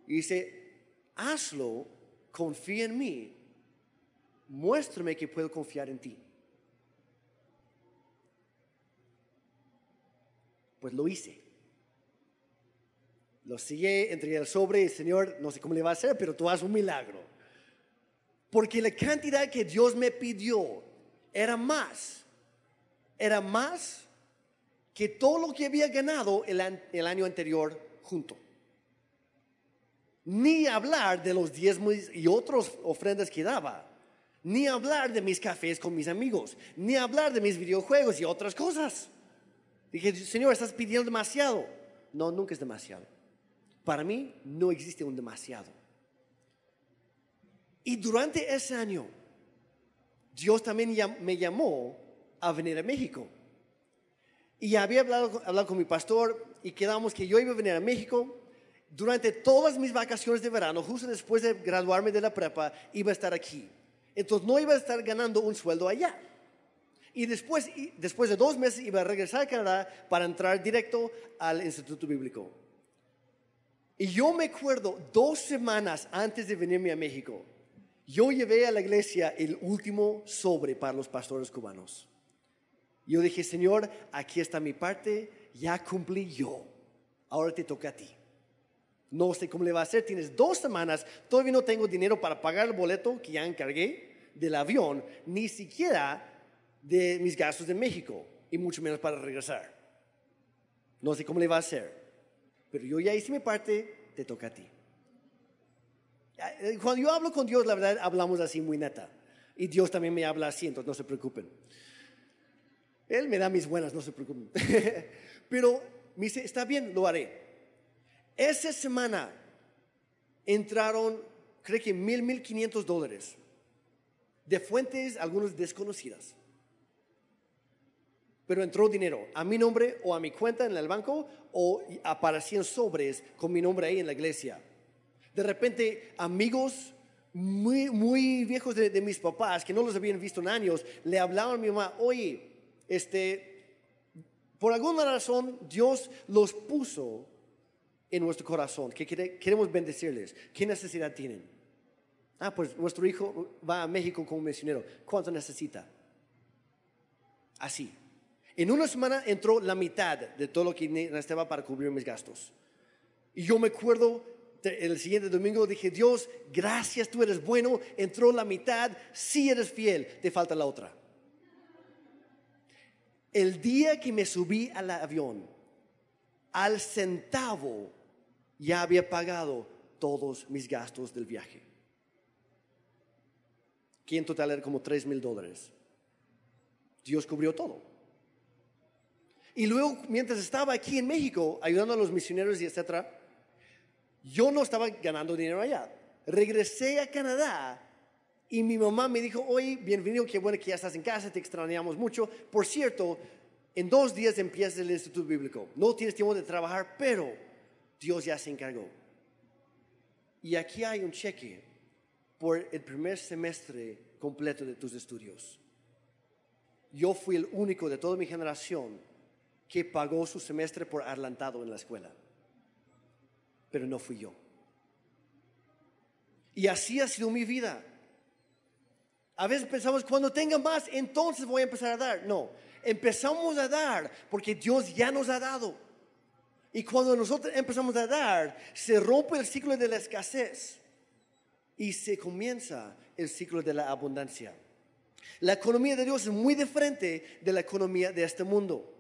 Y dice, hazlo, confía en mí, muéstrame que puedo confiar en ti. Pues lo hice. Lo sigue entre el sobre y Señor, no sé cómo le va a hacer, pero tú haz un milagro. Porque la cantidad que Dios me pidió era más, era más que todo lo que había ganado el, el año anterior junto. Ni hablar de los diezmos y otras ofrendas que daba. Ni hablar de mis cafés con mis amigos. Ni hablar de mis videojuegos y otras cosas. Dije, Señor, estás pidiendo demasiado. No, nunca es demasiado. Para mí no existe un demasiado. Y durante ese año, Dios también me llamó a venir a México. Y había hablado, hablado con mi pastor y quedamos que yo iba a venir a México durante todas mis vacaciones de verano, justo después de graduarme de la prepa, iba a estar aquí. Entonces no iba a estar ganando un sueldo allá. Y después, después de dos meses iba a regresar a Canadá para entrar directo al Instituto Bíblico. Y yo me acuerdo, dos semanas antes de venirme a México, yo llevé a la iglesia el último sobre para los pastores cubanos. Yo dije, Señor, aquí está mi parte, ya cumplí yo, ahora te toca a ti. No sé cómo le va a hacer, tienes dos semanas, todavía no tengo dinero para pagar el boleto que ya encargué del avión, ni siquiera de mis gastos de México, y mucho menos para regresar. No sé cómo le va a hacer, pero yo ya hice mi parte, te toca a ti. Eh, cuando yo hablo con Dios, la verdad, hablamos así muy neta. Y Dios también me habla así, entonces no se preocupen. Él me da mis buenas, no se preocupen. [LAUGHS] Pero me dice, está bien, lo haré. Esa semana entraron, creo que mil, mil quinientos dólares de fuentes, algunas desconocidas. Pero entró dinero a mi nombre o a mi cuenta en el banco o aparecían sobres con mi nombre ahí en la iglesia. De repente, amigos muy, muy viejos de, mis papás, que no los habían visto en años, le hablaban a mi mamá, oye, este, por alguna razón Dios los puso en nuestro corazón, que queremos bendecirles. ¿Qué necesidad tienen? Ah, pues nuestro hijo va a México como misionero. ¿Cuánto necesita? Así. En una semana entró la mitad de todo lo que necesitaba para cubrir mis gastos. Y yo me acuerdo, el siguiente domingo dije, Dios, gracias, tú eres bueno, entró la mitad, sí eres fiel, te falta la otra. El día que me subí al avión, al centavo ya había pagado todos mis gastos del viaje. Que en total era como 3 mil dólares. Dios cubrió todo. Y luego, mientras estaba aquí en México, ayudando a los misioneros y etcétera, yo no estaba ganando dinero allá. Regresé a Canadá y mi mamá me dijo, oye, bienvenido, qué bueno que ya estás en casa, te extrañamos mucho. Por cierto, en dos días empieza el Instituto Bíblico. No tienes tiempo de trabajar, pero Dios ya se encargó. Y aquí hay un cheque por el primer semestre completo de tus estudios. Yo fui el único de toda mi generación que pagó su semestre por adelantado en la escuela. Pero no fui yo. Y así ha sido mi vida. A veces pensamos, cuando tenga más, entonces voy a empezar a dar. No, empezamos a dar porque Dios ya nos ha dado. Y cuando nosotros empezamos a dar, se rompe el ciclo de la escasez y se comienza el ciclo de la abundancia. La economía de Dios es muy diferente de la economía de este mundo.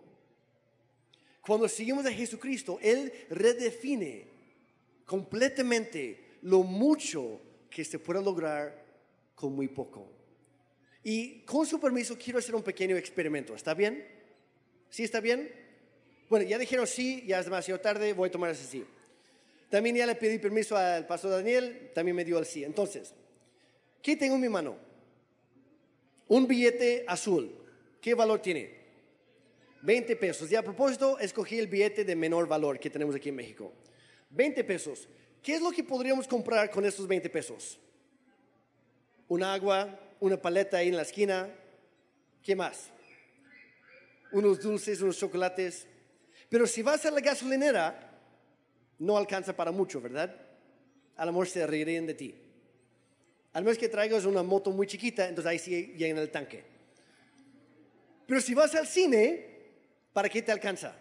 Cuando seguimos a Jesucristo, Él redefine completamente lo mucho que se puede lograr con muy poco. Y con su permiso quiero hacer un pequeño experimento. ¿Está bien? ¿Sí está bien? Bueno, ya dijeron sí, ya es demasiado tarde, voy a tomar ese sí. También ya le pedí permiso al pastor Daniel, también me dio el sí. Entonces, ¿qué tengo en mi mano? Un billete azul. ¿Qué valor tiene? 20 pesos. Y a propósito, escogí el billete de menor valor que tenemos aquí en México. 20 pesos. ¿Qué es lo que podríamos comprar con estos 20 pesos? Un agua, una paleta ahí en la esquina. ¿Qué más? Unos dulces, unos chocolates. Pero si vas a la gasolinera, no alcanza para mucho, ¿verdad? A lo se reirían de ti. Al menos que traigas una moto muy chiquita, entonces ahí sí llegan el tanque. Pero si vas al cine, ¿para qué te alcanza?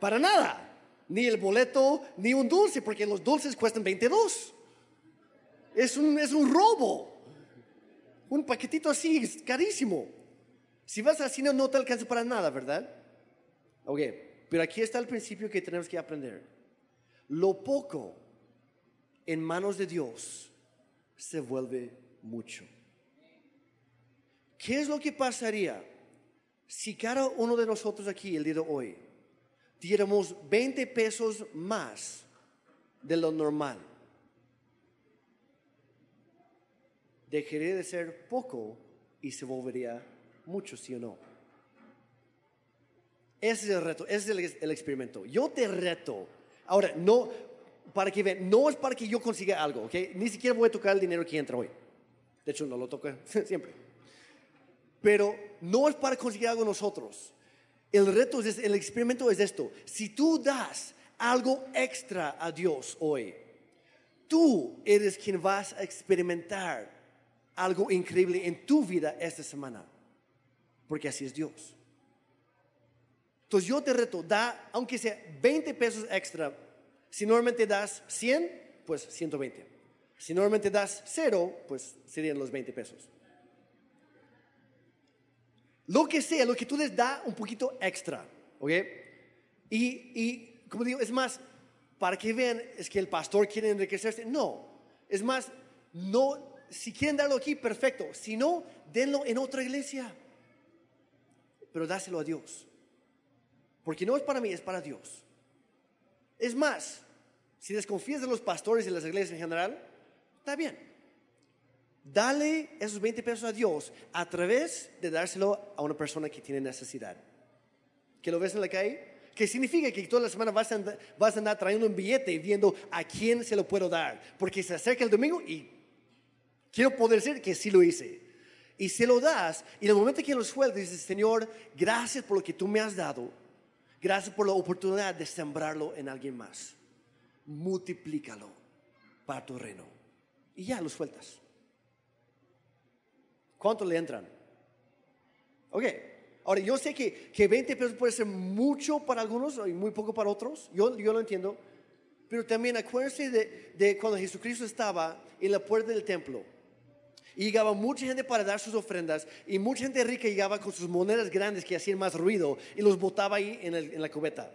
Para nada. Ni el boleto, ni un dulce, porque los dulces cuestan 22. Es un, es un robo. Un paquetito así carísimo. Si vas al cine no te alcanza para nada, ¿verdad? Ok, pero aquí está el principio que tenemos que aprender. Lo poco en manos de Dios se vuelve mucho. ¿Qué es lo que pasaría si cada uno de nosotros aquí el día de hoy diéramos 20 pesos más de lo normal? Dejaría de ser poco y se volvería mucho, ¿sí o no? Ese es el reto, ese es el, experimento. Yo te reto Ahora, no, para que vean, no es para que yo consiga algo, ¿ok? Ni siquiera voy a tocar el dinero que entra hoy. De hecho, no lo toco [LAUGHS] siempre. Pero no es para conseguir algo nosotros. El reto es, el experimento es esto. Si tú das algo extra a Dios hoy, tú eres quien vas a experimentar algo increíble en tu vida esta semana. Porque así es Dios. Entonces yo te reto, da, aunque sea 20 pesos extra, si normalmente das 100, pues 120. Si normalmente das 0, pues serían los 20 pesos. Lo que sea, lo que tú les da un poquito extra, ¿ok? Y, y como digo, es más, para que vean, es que el pastor quiere enriquecerse. No, es más, no, si quieren darlo aquí, perfecto. Si no, denlo en otra iglesia. Pero dáselo a Dios. Porque no es para mí, es para Dios. Es más, si desconfías de los pastores y las iglesias en general, está bien. Dale esos 20 pesos a Dios a través de dárselo a una persona que tiene necesidad. ¿Que lo ves en la calle? Que significa que toda la semana vas a, andar, vas a andar trayendo un billete y viendo a quién se lo puedo dar. Porque se acerca el domingo y quiero poder decir que sí lo hice. Y se lo das, y en el momento que lo sueltas, dices, Señor, gracias por lo que tú me has dado. Gracias por la oportunidad de sembrarlo en alguien más. Multiplícalo para tu reino. Y ya lo sueltas. ¿Cuánto le entran? Ok. Ahora, yo sé que, que 20 pesos puede ser mucho para algunos y muy poco para otros. Yo, yo lo entiendo. Pero también acuérdense de, de cuando Jesucristo estaba en la puerta del templo. Y llegaba mucha gente para dar sus ofrendas y mucha gente rica llegaba con sus monedas grandes que hacían más ruido y los botaba ahí en, la cubeta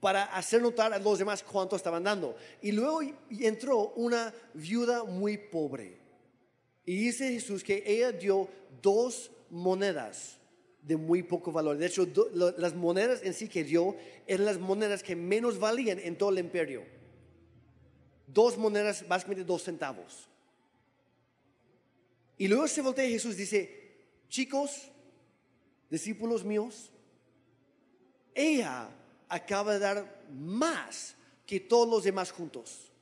para hacer notar a los demás cuánto estaban dando. Y luego entró una viuda muy pobre. Y dice Jesús que ella dio dos monedas de muy poco valor. De hecho, las monedas en sí que dio eran las monedas que menos valían en todo el imperio. Dos monedas, básicamente dos centavos. Y luego se voltea Jesús y dice, chicos, discípulos míos, ella acaba de dar más que todos los demás juntos.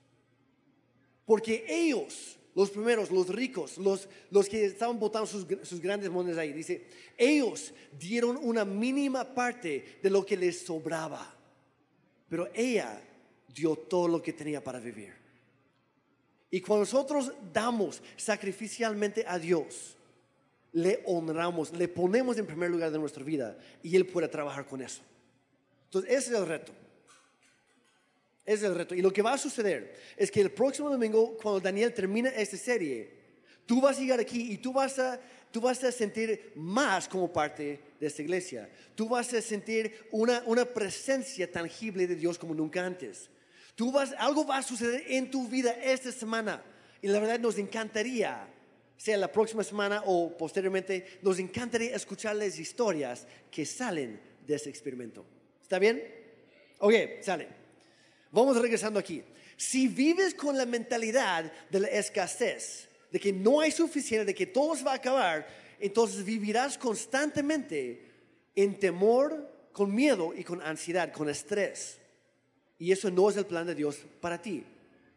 Porque ellos los primeros, los ricos, los, los que estaban botando sus, sus, grandes monedas ahí. Dice, ellos dieron una mínima parte de lo que les sobraba, pero ella dio todo lo que tenía para vivir. Y cuando nosotros damos sacrificialmente a Dios, le honramos, le ponemos en primer lugar de nuestra vida y Él puede trabajar con eso. Entonces, ese es el reto. Es el reto. Y lo que va a suceder es que el próximo domingo, cuando Daniel termine esta serie, tú vas a llegar aquí y tú vas a, tú vas a sentir más como parte de esta iglesia. Tú vas a sentir una, una presencia tangible de Dios como nunca antes. Tú vas, algo va a suceder en tu vida esta semana. Y la verdad nos encantaría, sea la próxima semana o posteriormente, nos encantaría escucharles historias que salen de ese experimento. ¿Está bien? Ok, sale. Vamos regresando aquí. Si vives con la mentalidad de la escasez, de que no hay suficiente, de que todo se va a acabar, entonces vivirás constantemente en temor, con miedo y con ansiedad, con estrés. Y eso no es el plan de Dios para ti.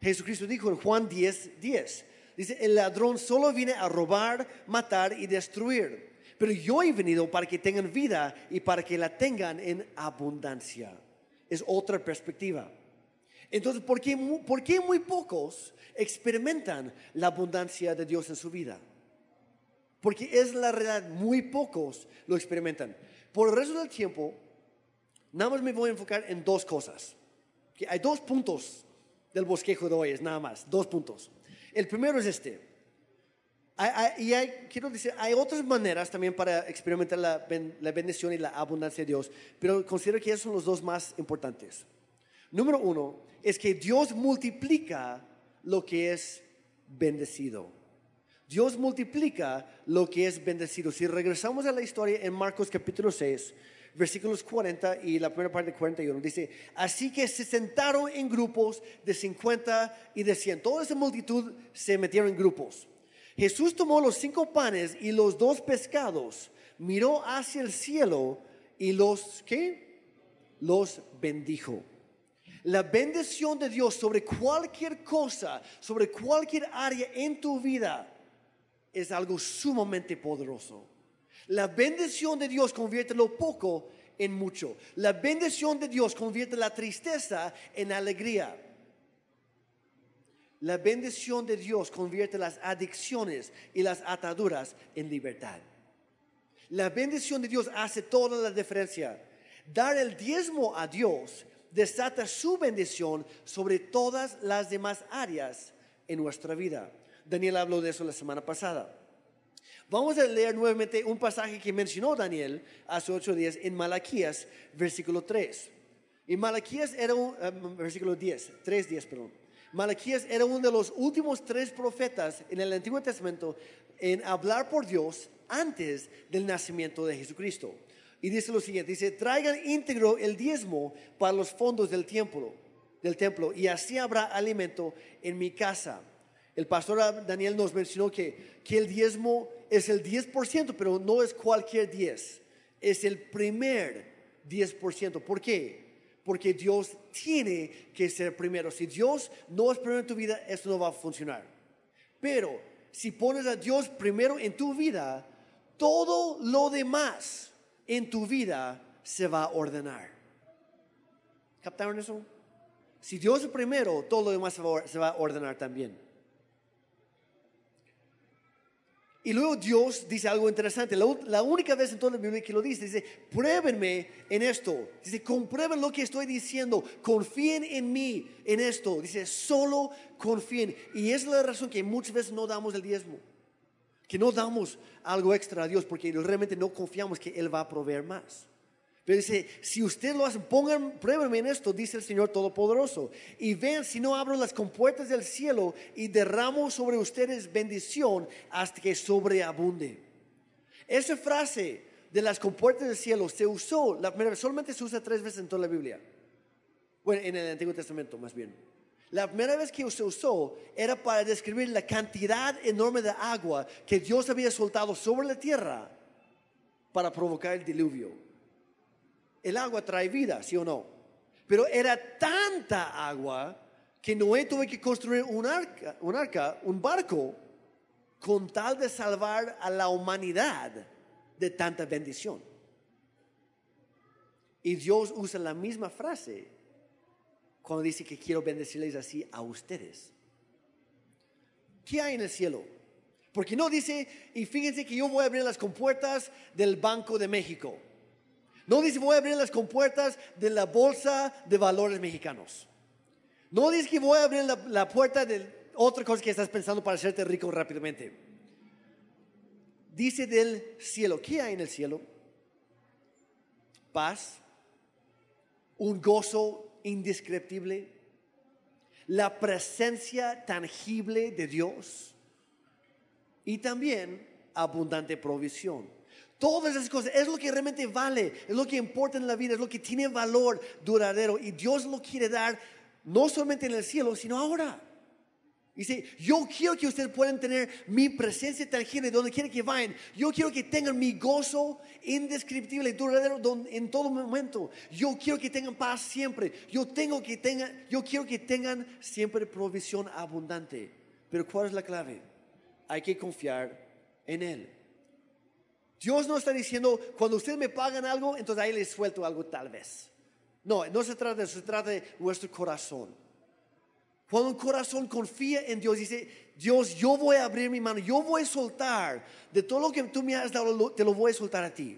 Jesucristo dijo en Juan 10, 10, dice, el ladrón solo viene a robar, matar y destruir. Pero yo he venido para que tengan vida y para que la tengan en abundancia. Es otra perspectiva. Entonces, ¿por qué, muy pocos experimentan la abundancia de Dios en su vida? Porque es la realidad, muy pocos lo experimentan. Por el resto del tiempo, nada más me voy a enfocar en dos cosas. Hay dos puntos del bosquejo de hoy, es nada más, dos puntos. El primero es este. y quiero decir, hay otras maneras también para experimentar la, la bendición y la abundancia de Dios, pero considero que esos son los dos más importantes. Número uno es que Dios multiplica lo que es bendecido. Dios multiplica lo que es bendecido. Si regresamos a la historia en Marcos capítulo 6, versículos 40 y la primera parte de 41, dice, así que se sentaron en grupos de 50 y de 100. Toda esa multitud se metieron en grupos. Jesús tomó los cinco panes y los dos pescados, miró hacia el cielo y los, ¿qué? Los bendijo La bendición de Dios sobre cualquier cosa, sobre cualquier área en tu vida, es algo sumamente poderoso. La bendición de Dios convierte lo poco en mucho. La bendición de Dios convierte la tristeza en alegría. La bendición de Dios convierte las adicciones y las ataduras en libertad. La bendición de Dios hace toda la diferencia. Dar el diezmo a Dios desata su bendición sobre todas las demás áreas en nuestra vida. Daniel habló de eso la semana pasada. Vamos a leer nuevamente un pasaje que mencionó Daniel hace ocho días en Malaquías, versículo 3. Y Malaquías era un, eh, versículo 10, 3 días, perdón. Malaquías era uno de los últimos tres profetas en el Antiguo Testamento en hablar por Dios antes del nacimiento de Jesucristo. Y dice lo siguiente, dice, traigan íntegro el diezmo para los fondos del templo, del templo, y así habrá alimento en mi casa. El pastor Daniel nos mencionó que, que el diezmo es el 10%, pero no es cualquier 10, es el primer 10%. ¿Por qué? Porque Dios tiene que ser primero. Si Dios no es primero en tu vida, esto no va a funcionar. Pero si pones a Dios primero en tu vida, todo lo demás en tu vida se va a ordenar. ¿Captaron eso? Si Dios es primero, todo lo demás se va a ordenar también. Y luego Dios dice algo interesante. La, única vez en toda la Biblia que lo dice, dice, pruébenme en esto. Dice, comprueben lo que estoy diciendo. Confíen en mí en esto. Dice, solo confíen. Y es la razón que muchas veces no damos el diezmo que no damos algo extra a Dios porque realmente no confiamos que Él va a proveer más. Pero dice, si usted lo hace, pongan, pruébenme en esto, dice el Señor Todopoderoso. Y vean si no abro las compuertas del cielo y derramo sobre ustedes bendición hasta que sobreabunde. Esa frase de las compuertas del cielo se usó, la primera solamente se usa tres veces en toda la Biblia. Bueno, en el Antiguo Testamento más bien. La primera vez que se usó era para describir la cantidad enorme de agua que Dios había soltado sobre la tierra para provocar el diluvio. El agua trae vida, ¿sí o no? Pero era tanta agua que Noé tuvo que construir un arca, un, arca, un barco, con tal de salvar a la humanidad de tanta bendición. Y Dios usa la misma frase cuando dice que quiero bendecirles así a ustedes. ¿Qué hay en el cielo? Porque no dice, y fíjense que yo voy a abrir las compuertas del Banco de México. No dice, voy a abrir las compuertas de la Bolsa de Valores Mexicanos. No dice que voy a abrir la, puerta de otra cosa que estás pensando para hacerte rico rápidamente. Dice del cielo, ¿qué hay en el cielo? Paz, un gozo indescriptible, la presencia tangible de Dios y también abundante provisión. Todas esas cosas es lo que realmente vale, es lo que importa en la vida, es lo que tiene valor duradero y Dios lo quiere dar no solamente en el cielo, sino ahora. Dice, yo quiero que ustedes puedan tener mi presencia tangible donde quiera que vayan. Yo quiero que tengan mi gozo indescriptible y duradero en todo momento. Yo quiero que tengan paz siempre. Yo, tengo que tengan, yo quiero que tengan siempre provisión abundante. Pero ¿cuál es la clave? Hay que confiar en Él. Dios no está diciendo, cuando ustedes me pagan algo, entonces ahí les suelto algo tal vez. No, no se trata de eso, se trata de nuestro corazón. Cuando un corazón confía en Dios, dice, Dios, yo voy a abrir mi mano, yo voy a soltar de todo lo que tú me has dado, te lo voy a soltar a ti.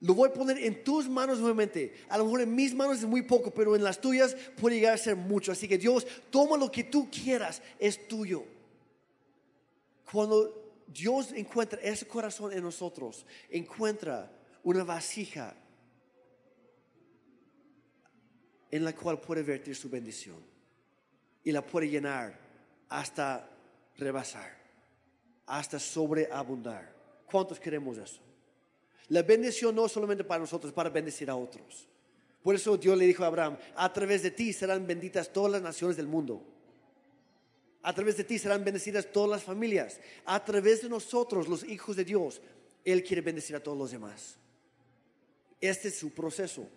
Lo voy a poner en tus manos nuevamente. A lo mejor en mis manos es muy poco, pero en las tuyas puede llegar a ser mucho. Así que Dios, toma lo que tú quieras, es tuyo. Cuando Dios encuentra ese corazón en nosotros, encuentra una vasija en la cual puede vertir su bendición y la puede llenar hasta rebasar, hasta sobreabundar. ¿Cuántos queremos eso? La bendición no es solamente para nosotros, para bendecir a otros. Por eso Dios le dijo a Abraham, a través de ti serán benditas todas las naciones del mundo. A través de ti serán bendecidas todas las familias. A través de nosotros, los hijos de Dios, Él quiere bendecir a todos los demás. Este es su proceso.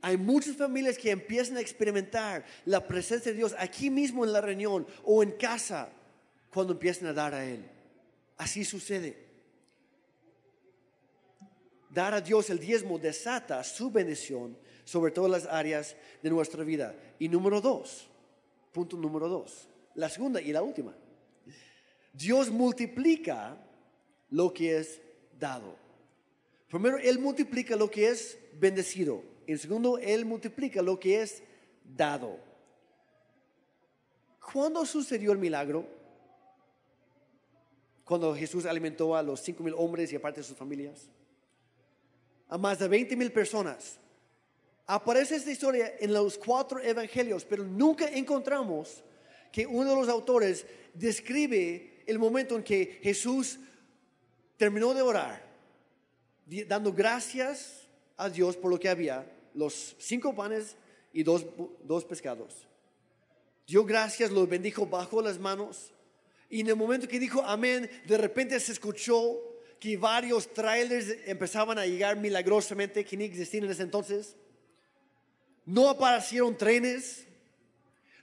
Hay muchas familias que empiezan a experimentar la presencia de Dios aquí mismo en la reunión o en casa cuando empiezan a dar a Él. Así sucede. Dar a Dios el diezmo desata su bendición sobre todas las áreas de nuestra vida. Y número dos, punto número dos, la segunda y la última. Dios multiplica lo que es dado. Primero, Él multiplica lo que es bendecido. En segundo, Él multiplica lo que es dado. ¿Cuándo sucedió el milagro? Cuando Jesús alimentó a los cinco mil hombres y aparte de sus familias. A más de 20 mil personas. Aparece esta historia en los cuatro evangelios, pero nunca encontramos que uno de los autores describe el momento en que Jesús terminó de orar, dando gracias a Dios por lo que había, los cinco panes y dos, dos pescados. Dio gracias, los bendijo bajo las manos. Y en el momento que dijo amén, de repente se escuchó que varios trailers empezaban a llegar milagrosamente que ni existían en ese entonces. No aparecieron trenes,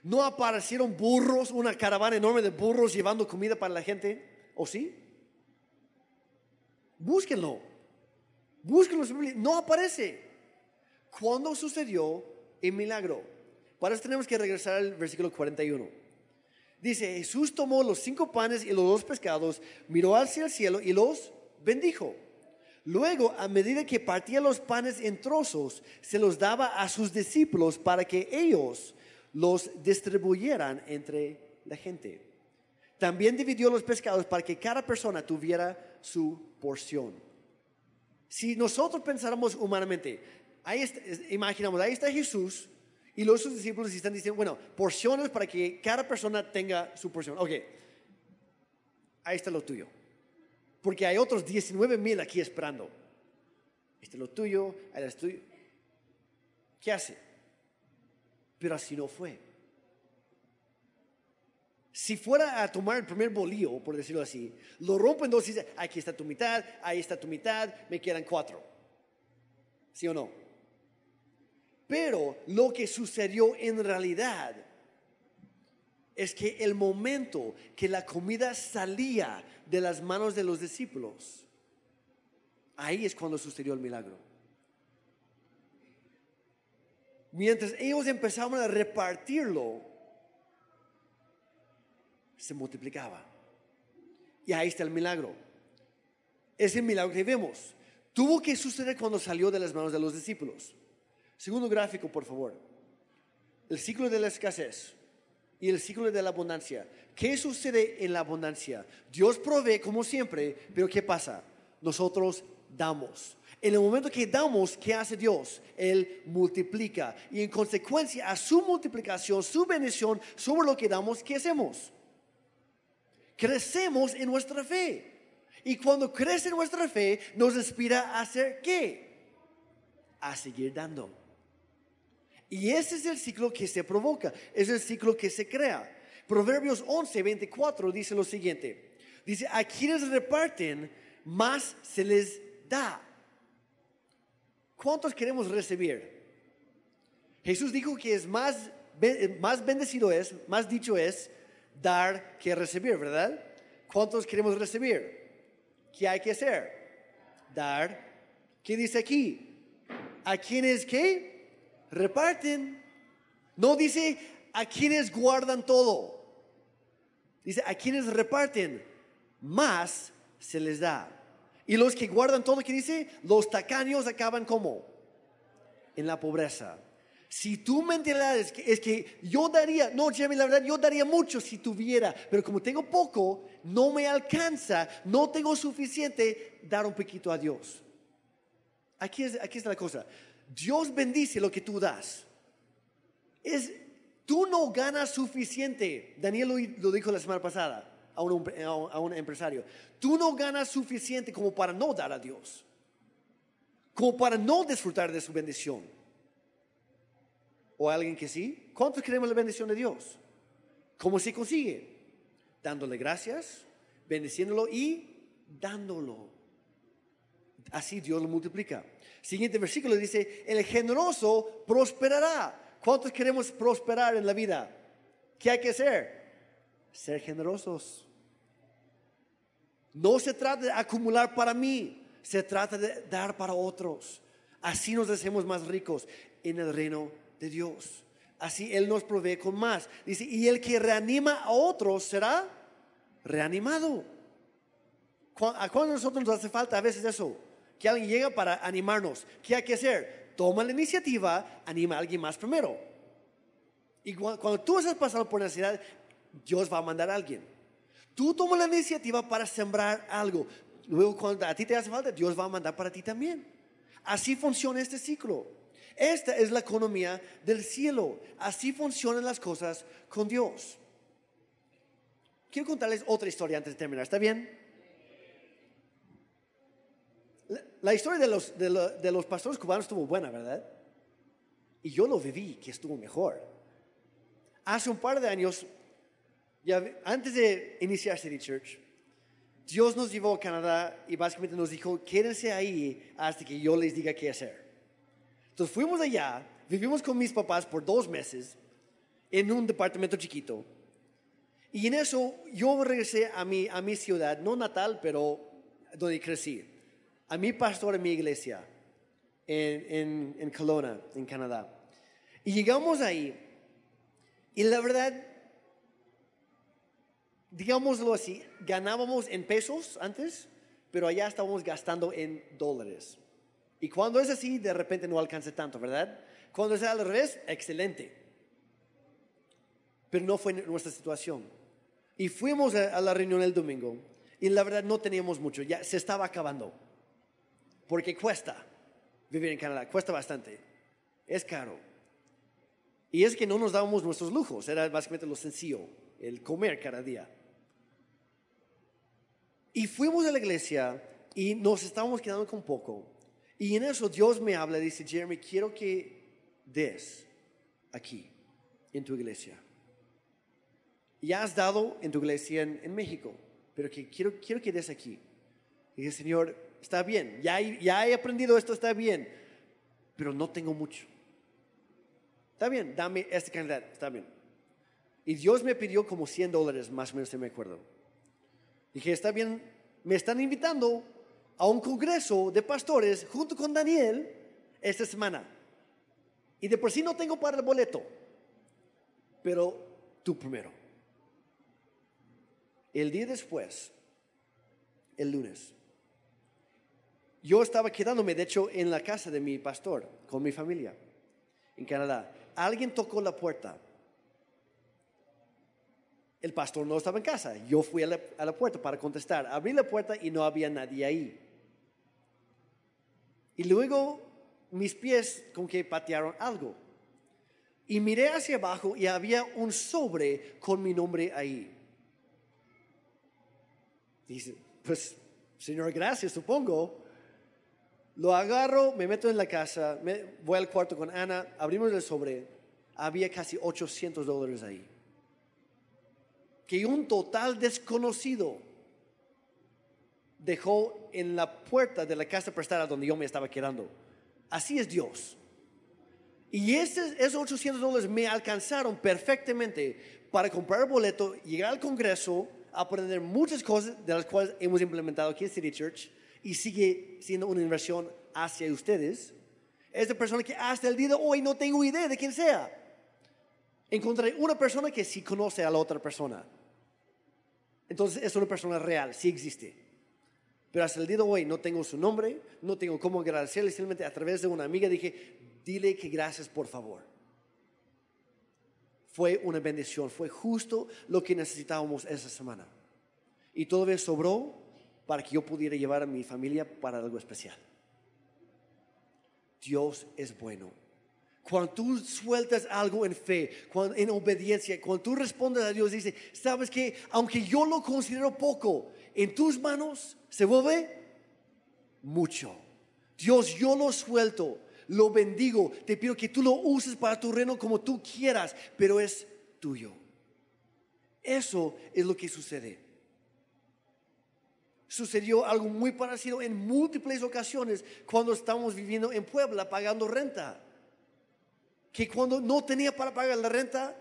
no aparecieron burros, una caravana enorme de burros llevando comida para la gente, ¿o sí? Búsquenlo, búsquenlo, no aparece. ¿Cuándo sucedió el milagro? Para eso tenemos que regresar al versículo 41. Dice, Jesús tomó los cinco panes y los dos pescados, miró hacia el cielo y los bendijo. Luego, a medida que partía los panes en trozos, se los daba a sus discípulos para que ellos los distribuyeran entre la gente. También dividió los pescados para que cada persona tuviera su porción. Si nosotros pensáramos humanamente, ahí imaginamos, ahí está Jesús y los sus discípulos están diciendo, bueno, porciones para que cada persona tenga su porción. Ok, ahí está lo tuyo. Porque hay otros 19 mil aquí esperando. Este es lo tuyo, ahí es tuyo. ¿Qué hace? Pero así no fue. Si fuera a tomar el primer bolío, por decirlo así, lo rompe en dos y dice, aquí está tu mitad, ahí está tu mitad, me quedan cuatro. ¿Sí o no? Pero lo que sucedió en realidad es que el momento que la comida salía de las manos de los discípulos, ahí es cuando sucedió el milagro. Mientras ellos empezaban a repartirlo, se multiplicaba. Y ahí está el milagro. Ese milagro que vemos tuvo que suceder cuando salió de las manos de los discípulos. Segundo gráfico, por favor. El ciclo de la escasez y el ciclo de la abundancia. ¿Qué sucede en la abundancia? Dios provee como siempre, pero ¿qué pasa? Nosotros damos. En el momento que damos, ¿qué hace Dios? Él multiplica. Y en consecuencia a su multiplicación, su bendición sobre lo que damos, ¿qué hacemos? Crecemos en nuestra fe. Y cuando crece nuestra fe, nos inspira a hacer qué? A seguir dando. Y ese es el ciclo que se provoca, es el ciclo que se crea. Proverbios 11, 24 dice lo siguiente. Dice, a quienes reparten, más se les da. ¿Cuántos queremos recibir? Jesús dijo que es más, más bendecido es, más dicho es, dar que recibir, ¿verdad? ¿Cuántos queremos recibir? ¿Qué hay que hacer? Dar. ¿Qué dice aquí? ¿A quienes qué? Reparten. No dice a quienes guardan todo. Dice a quienes reparten, más se les da. Y los que guardan todo, ¿qué dice? Los tacaños acaban como? En la pobreza. Si tu mentalidad es que, es que yo daría, no, Jeremy, la verdad, yo daría mucho si tuviera, pero como tengo poco, no me alcanza, no tengo suficiente, dar un poquito a Dios. Aquí, es, aquí está la cosa. Dios bendice lo que tú das. Es, tú no ganas suficiente. Daniel lo, dijo la semana pasada a un, empresario. Tú no ganas suficiente como para no dar a Dios. Como para no disfrutar de su bendición. ¿O alguien que sí? ¿Cuántos queremos la bendición de Dios? ¿Cómo se consigue? Dándole gracias, bendiciéndolo y dándolo Así Dios lo multiplica. Siguiente versículo dice, el generoso prosperará. ¿Cuántos queremos prosperar en la vida? ¿Qué hay que hacer? Ser generosos. No se trata de acumular para mí, se trata de dar para otros. Así nos hacemos más ricos en el reino de Dios. Así Él nos provee con más. Dice, y el que reanima a otros será reanimado. ¿A cuándo nosotros nos hace falta a veces eso? Que alguien llega para animarnos. ¿Qué hay que hacer? Toma la iniciativa, anima a alguien más primero. Y cuando, tú estás pasando por necesidad, Dios va a mandar a alguien. Tú tomas la iniciativa para sembrar algo. Luego, cuando a ti te hace falta, Dios va a mandar para ti también. Así funciona este ciclo. Esta es la economía del cielo. Así funcionan las cosas con Dios. Quiero contarles otra historia antes de terminar. ¿Está bien? La, historia de los, de, los pastores cubanos estuvo buena, ¿verdad? Y yo lo viví, que estuvo mejor. Hace un par de años, ya, antes de iniciar City Church, Dios nos llevó a Canadá y básicamente nos dijo, quédense ahí hasta que yo les diga qué hacer. Entonces fuimos allá, vivimos con mis papás por dos meses en un departamento chiquito. Y en eso yo regresé a mi, a mi ciudad, no natal, pero donde crecí, a mi pastor en mi iglesia, en, en, en Kelowna, en Canadá. Y llegamos ahí, y la verdad, digámoslo así, ganábamos en pesos antes, pero allá estábamos gastando en dólares. Y cuando es así, de repente no alcanza tanto, ¿verdad? Cuando es al revés, excelente. Pero no fue nuestra situación. Y fuimos a, la reunión el domingo y la verdad no teníamos mucho, ya se estaba acabando. Porque cuesta vivir en Canadá, cuesta bastante. Es caro. Y es que no nos dábamos nuestros lujos, era básicamente lo sencillo, el comer cada día. Y fuimos a la iglesia y nos estábamos quedando con poco. Y en eso Dios me habla, dice, Jeremy, quiero que des aquí, en tu iglesia. Ya has dado en tu iglesia en, México, pero que quiero, quiero que des aquí. Dije, Señor, está bien, ya, he aprendido esto, está bien, pero no tengo mucho. Está bien, dame esta cantidad, está bien. Y Dios me pidió como 100 dólares, más o menos, se me acuerdo. Dije, está bien, me están invitando a un congreso de pastores junto con Daniel esta semana. Y de por sí no tengo para el boleto, pero tú primero. El día después, el lunes, yo estaba quedándome, de hecho, en la casa de mi pastor, con mi familia, en Canadá. Alguien tocó la puerta el pastor no estaba en casa. Yo fui a la, puerta para contestar. Abrí la puerta y no había nadie ahí. Y luego mis pies con que patearon algo. Y miré hacia abajo y había un sobre con mi nombre ahí. Dice, pues, Señor, gracias, supongo. Lo agarro, me meto en la casa, me, voy al cuarto con Ana, abrimos el sobre. Había casi 800 dólares ahí que un total desconocido dejó en la puerta de la casa prestada donde yo me estaba quedando. Así es Dios. Y esos 800 dólares me alcanzaron perfectamente para comprar el boleto, llegar al Congreso, aprender muchas cosas de las cuales hemos implementado aquí en City Church y sigue siendo una inversión hacia ustedes. Es persona que hasta el día de hoy no tengo idea de quién sea. Encontré una persona que sí conoce a la otra persona. Entonces es una persona real, sí existe. Pero hasta el día de hoy no tengo su nombre, no tengo cómo agradecerle, simplemente a través de una amiga dije, dile que gracias por favor. Fue una bendición, fue justo lo que necesitábamos esa semana. Y todavía sobró para que yo pudiera llevar a mi familia para algo especial. Dios es bueno. Cuando tú sueltas algo en fe, en obediencia, cuando tú respondes a Dios, dice, sabes que aunque yo lo considero poco, en tus manos se vuelve mucho. Dios, yo lo suelto, lo bendigo, te pido que tú lo uses para tu reino como tú quieras, pero es tuyo. Eso es lo que sucede. Sucedió algo muy parecido en múltiples ocasiones cuando estábamos viviendo en Puebla pagando renta. Que cuando no tenía para pagar la renta,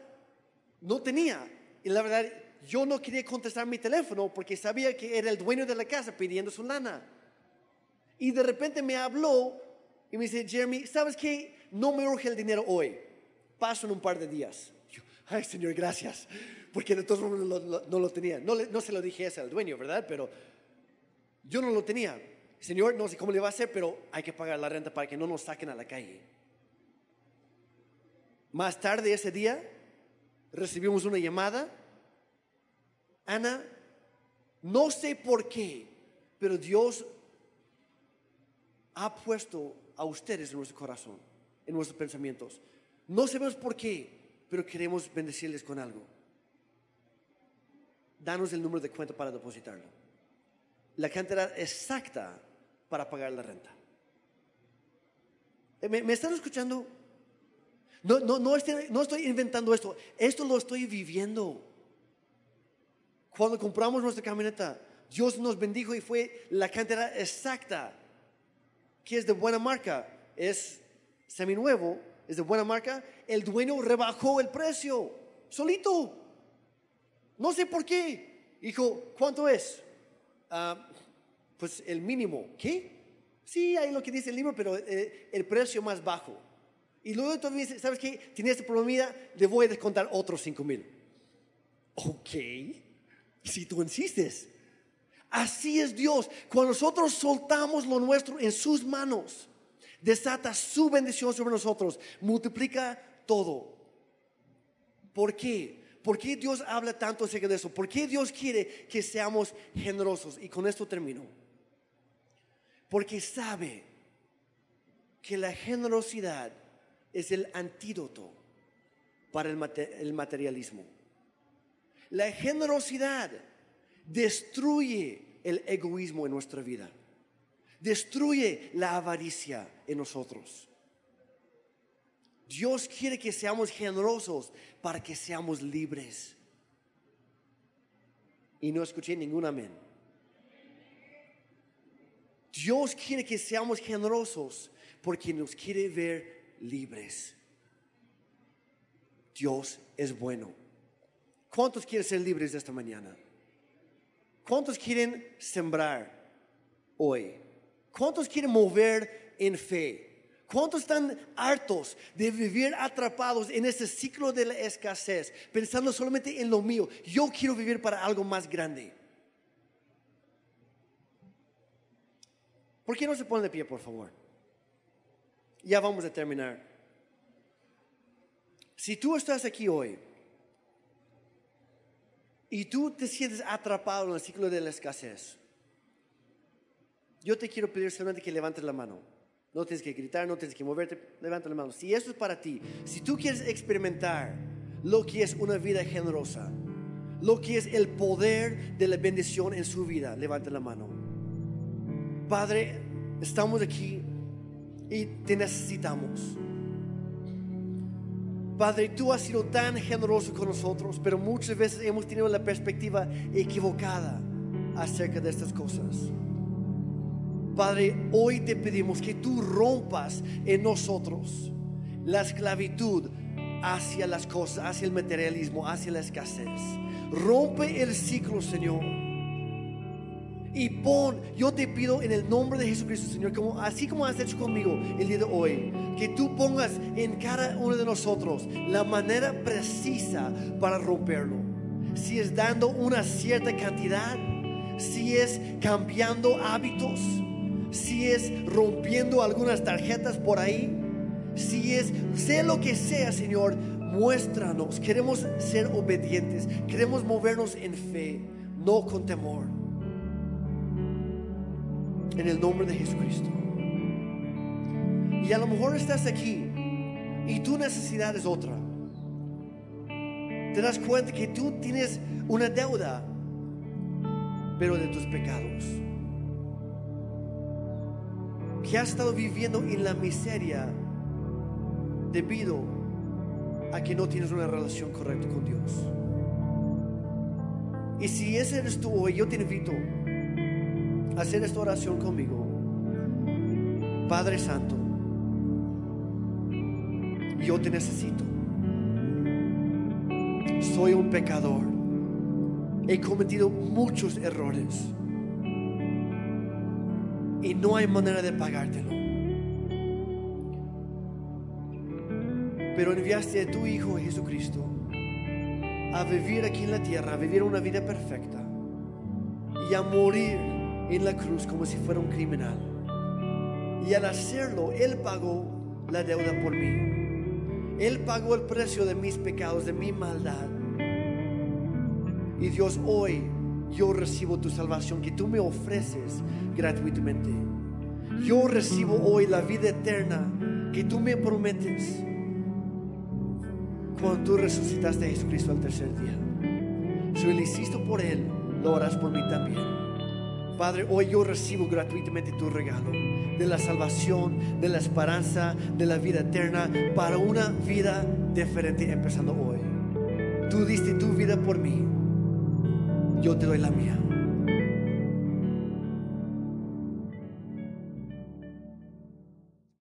no tenía. Y la verdad, yo no quería contestar mi teléfono porque sabía que era el dueño de la casa pidiendo su lana. Y de repente me habló y me dice, Jeremy, ¿sabes qué? No me urge el dinero hoy. Paso en un par de días. Ay, Señor, gracias. Porque de todos modos no, lo tenía. No, no se lo dije ese al dueño, ¿verdad? Pero yo no lo tenía. Señor, no sé cómo le va a hacer, pero hay que pagar la renta para que no nos saquen a la calle. Más tarde ese día recibimos una llamada. Ana, no sé por qué, pero Dios ha puesto a ustedes en nuestro corazón, en nuestros pensamientos. No sabemos por qué, pero queremos bendecirles con algo. Danos el número de cuenta para depositarlo. La cantidad exacta para pagar la renta. Eh, ¿Me, están escuchando? No, no, no, no estoy inventando esto. Esto lo estoy viviendo. Cuando compramos nuestra camioneta, Dios nos bendijo y fue la cantidad exacta que es de buena marca, es seminuevo, es de buena marca, el dueño rebajó el precio, solito. No sé por qué. Dijo, ¿cuánto es? Ah, pues el mínimo. ¿Qué? Sí, hay lo que dice el libro, pero eh, el precio más bajo. Y luego tú dices, ¿sabes qué? Tiene esta problemita, le voy a descontar otros 5 mil. Ok, si tú insistes. Así es Dios. Cuando nosotros soltamos lo nuestro en sus manos, desata su bendición sobre nosotros, multiplica todo. ¿Por qué? ¿Por qué Dios habla tanto acerca de eso? ¿Por qué Dios quiere que seamos generosos? Y con esto termino. Porque sabe que la generosidad es el antídoto para el, materialismo. La generosidad destruye el egoísmo en nuestra vida, destruye la avaricia en nosotros. Dios quiere que seamos generosos para que seamos libres. Y no escuché ningún amén. Dios quiere que seamos generosos porque nos quiere ver libres. Dios es bueno. ¿Cuántos quieren ser libres esta mañana? ¿Cuántos quieren sembrar hoy? ¿Cuántos quieren mover en fe? ¿Cuántos están hartos de vivir atrapados en ese ciclo de la escasez, pensando solamente en lo mío? Yo quiero vivir para algo más grande. ¿Por qué no se ponen de pie, por favor? Ya vamos a terminar. Si tú estás aquí hoy y tú te sientes atrapado en el ciclo de la escasez, yo te quiero pedir solamente que levantes la mano. No tienes que gritar, no tienes que moverte, levanta la mano. Si eso es para ti, si tú quieres experimentar lo que es una vida generosa, lo que es el poder de la bendición en su vida, levanta la mano. Padre, estamos aquí y te necesitamos. Padre, tú has sido tan generoso con nosotros, pero muchas veces hemos tenido la perspectiva equivocada acerca de estas cosas. Padre, hoy te pedimos que tú rompas en nosotros la esclavitud hacia las cosas, hacia el materialismo, hacia la escasez. Rompe el ciclo, Señor y pon, yo te pido en el nombre de Jesucristo, Señor, como, así como has hecho conmigo el día de hoy, que tú pongas en cada uno de nosotros la manera precisa para romperlo. Si es dando una cierta cantidad, si es cambiando hábitos, si es rompiendo algunas tarjetas por ahí, si es, sé lo que sea, Señor, muéstranos. Queremos ser obedientes, queremos movernos en fe, no con temor en el nombre de Jesucristo. Y a lo mejor estás aquí y tu necesidad es otra. Te das cuenta que tú tienes una deuda, pero de tus pecados. Que has estado viviendo en la miseria debido a que no tienes una relación correcta con Dios. Y si ese eres tú hoy, yo te invito hacer esta oración conmigo. Padre Santo, yo te necesito. Soy un pecador. He cometido muchos errores. Y no hay manera de pagártelo. Pero enviaste a tu Hijo Jesucristo a vivir aquí en la tierra, a vivir una vida perfecta y a morir en la cruz como si fuera un criminal. Y al hacerlo, Él pagó la deuda por mí. Él pagó el precio de mis pecados, de mi maldad. Y Dios, hoy yo recibo tu salvación que tú me ofreces gratuitamente. Yo recibo hoy la vida eterna que tú me prometes cuando tú resucitaste a Jesucristo al tercer día. Si lo hiciste por Él, lo harás por mí también. Padre, hoy yo recibo gratuitamente tu regalo de la salvación, de la esperanza, de la vida eterna para una vida diferente empezando hoy. Tú diste tu vida por mí, yo te doy la mía.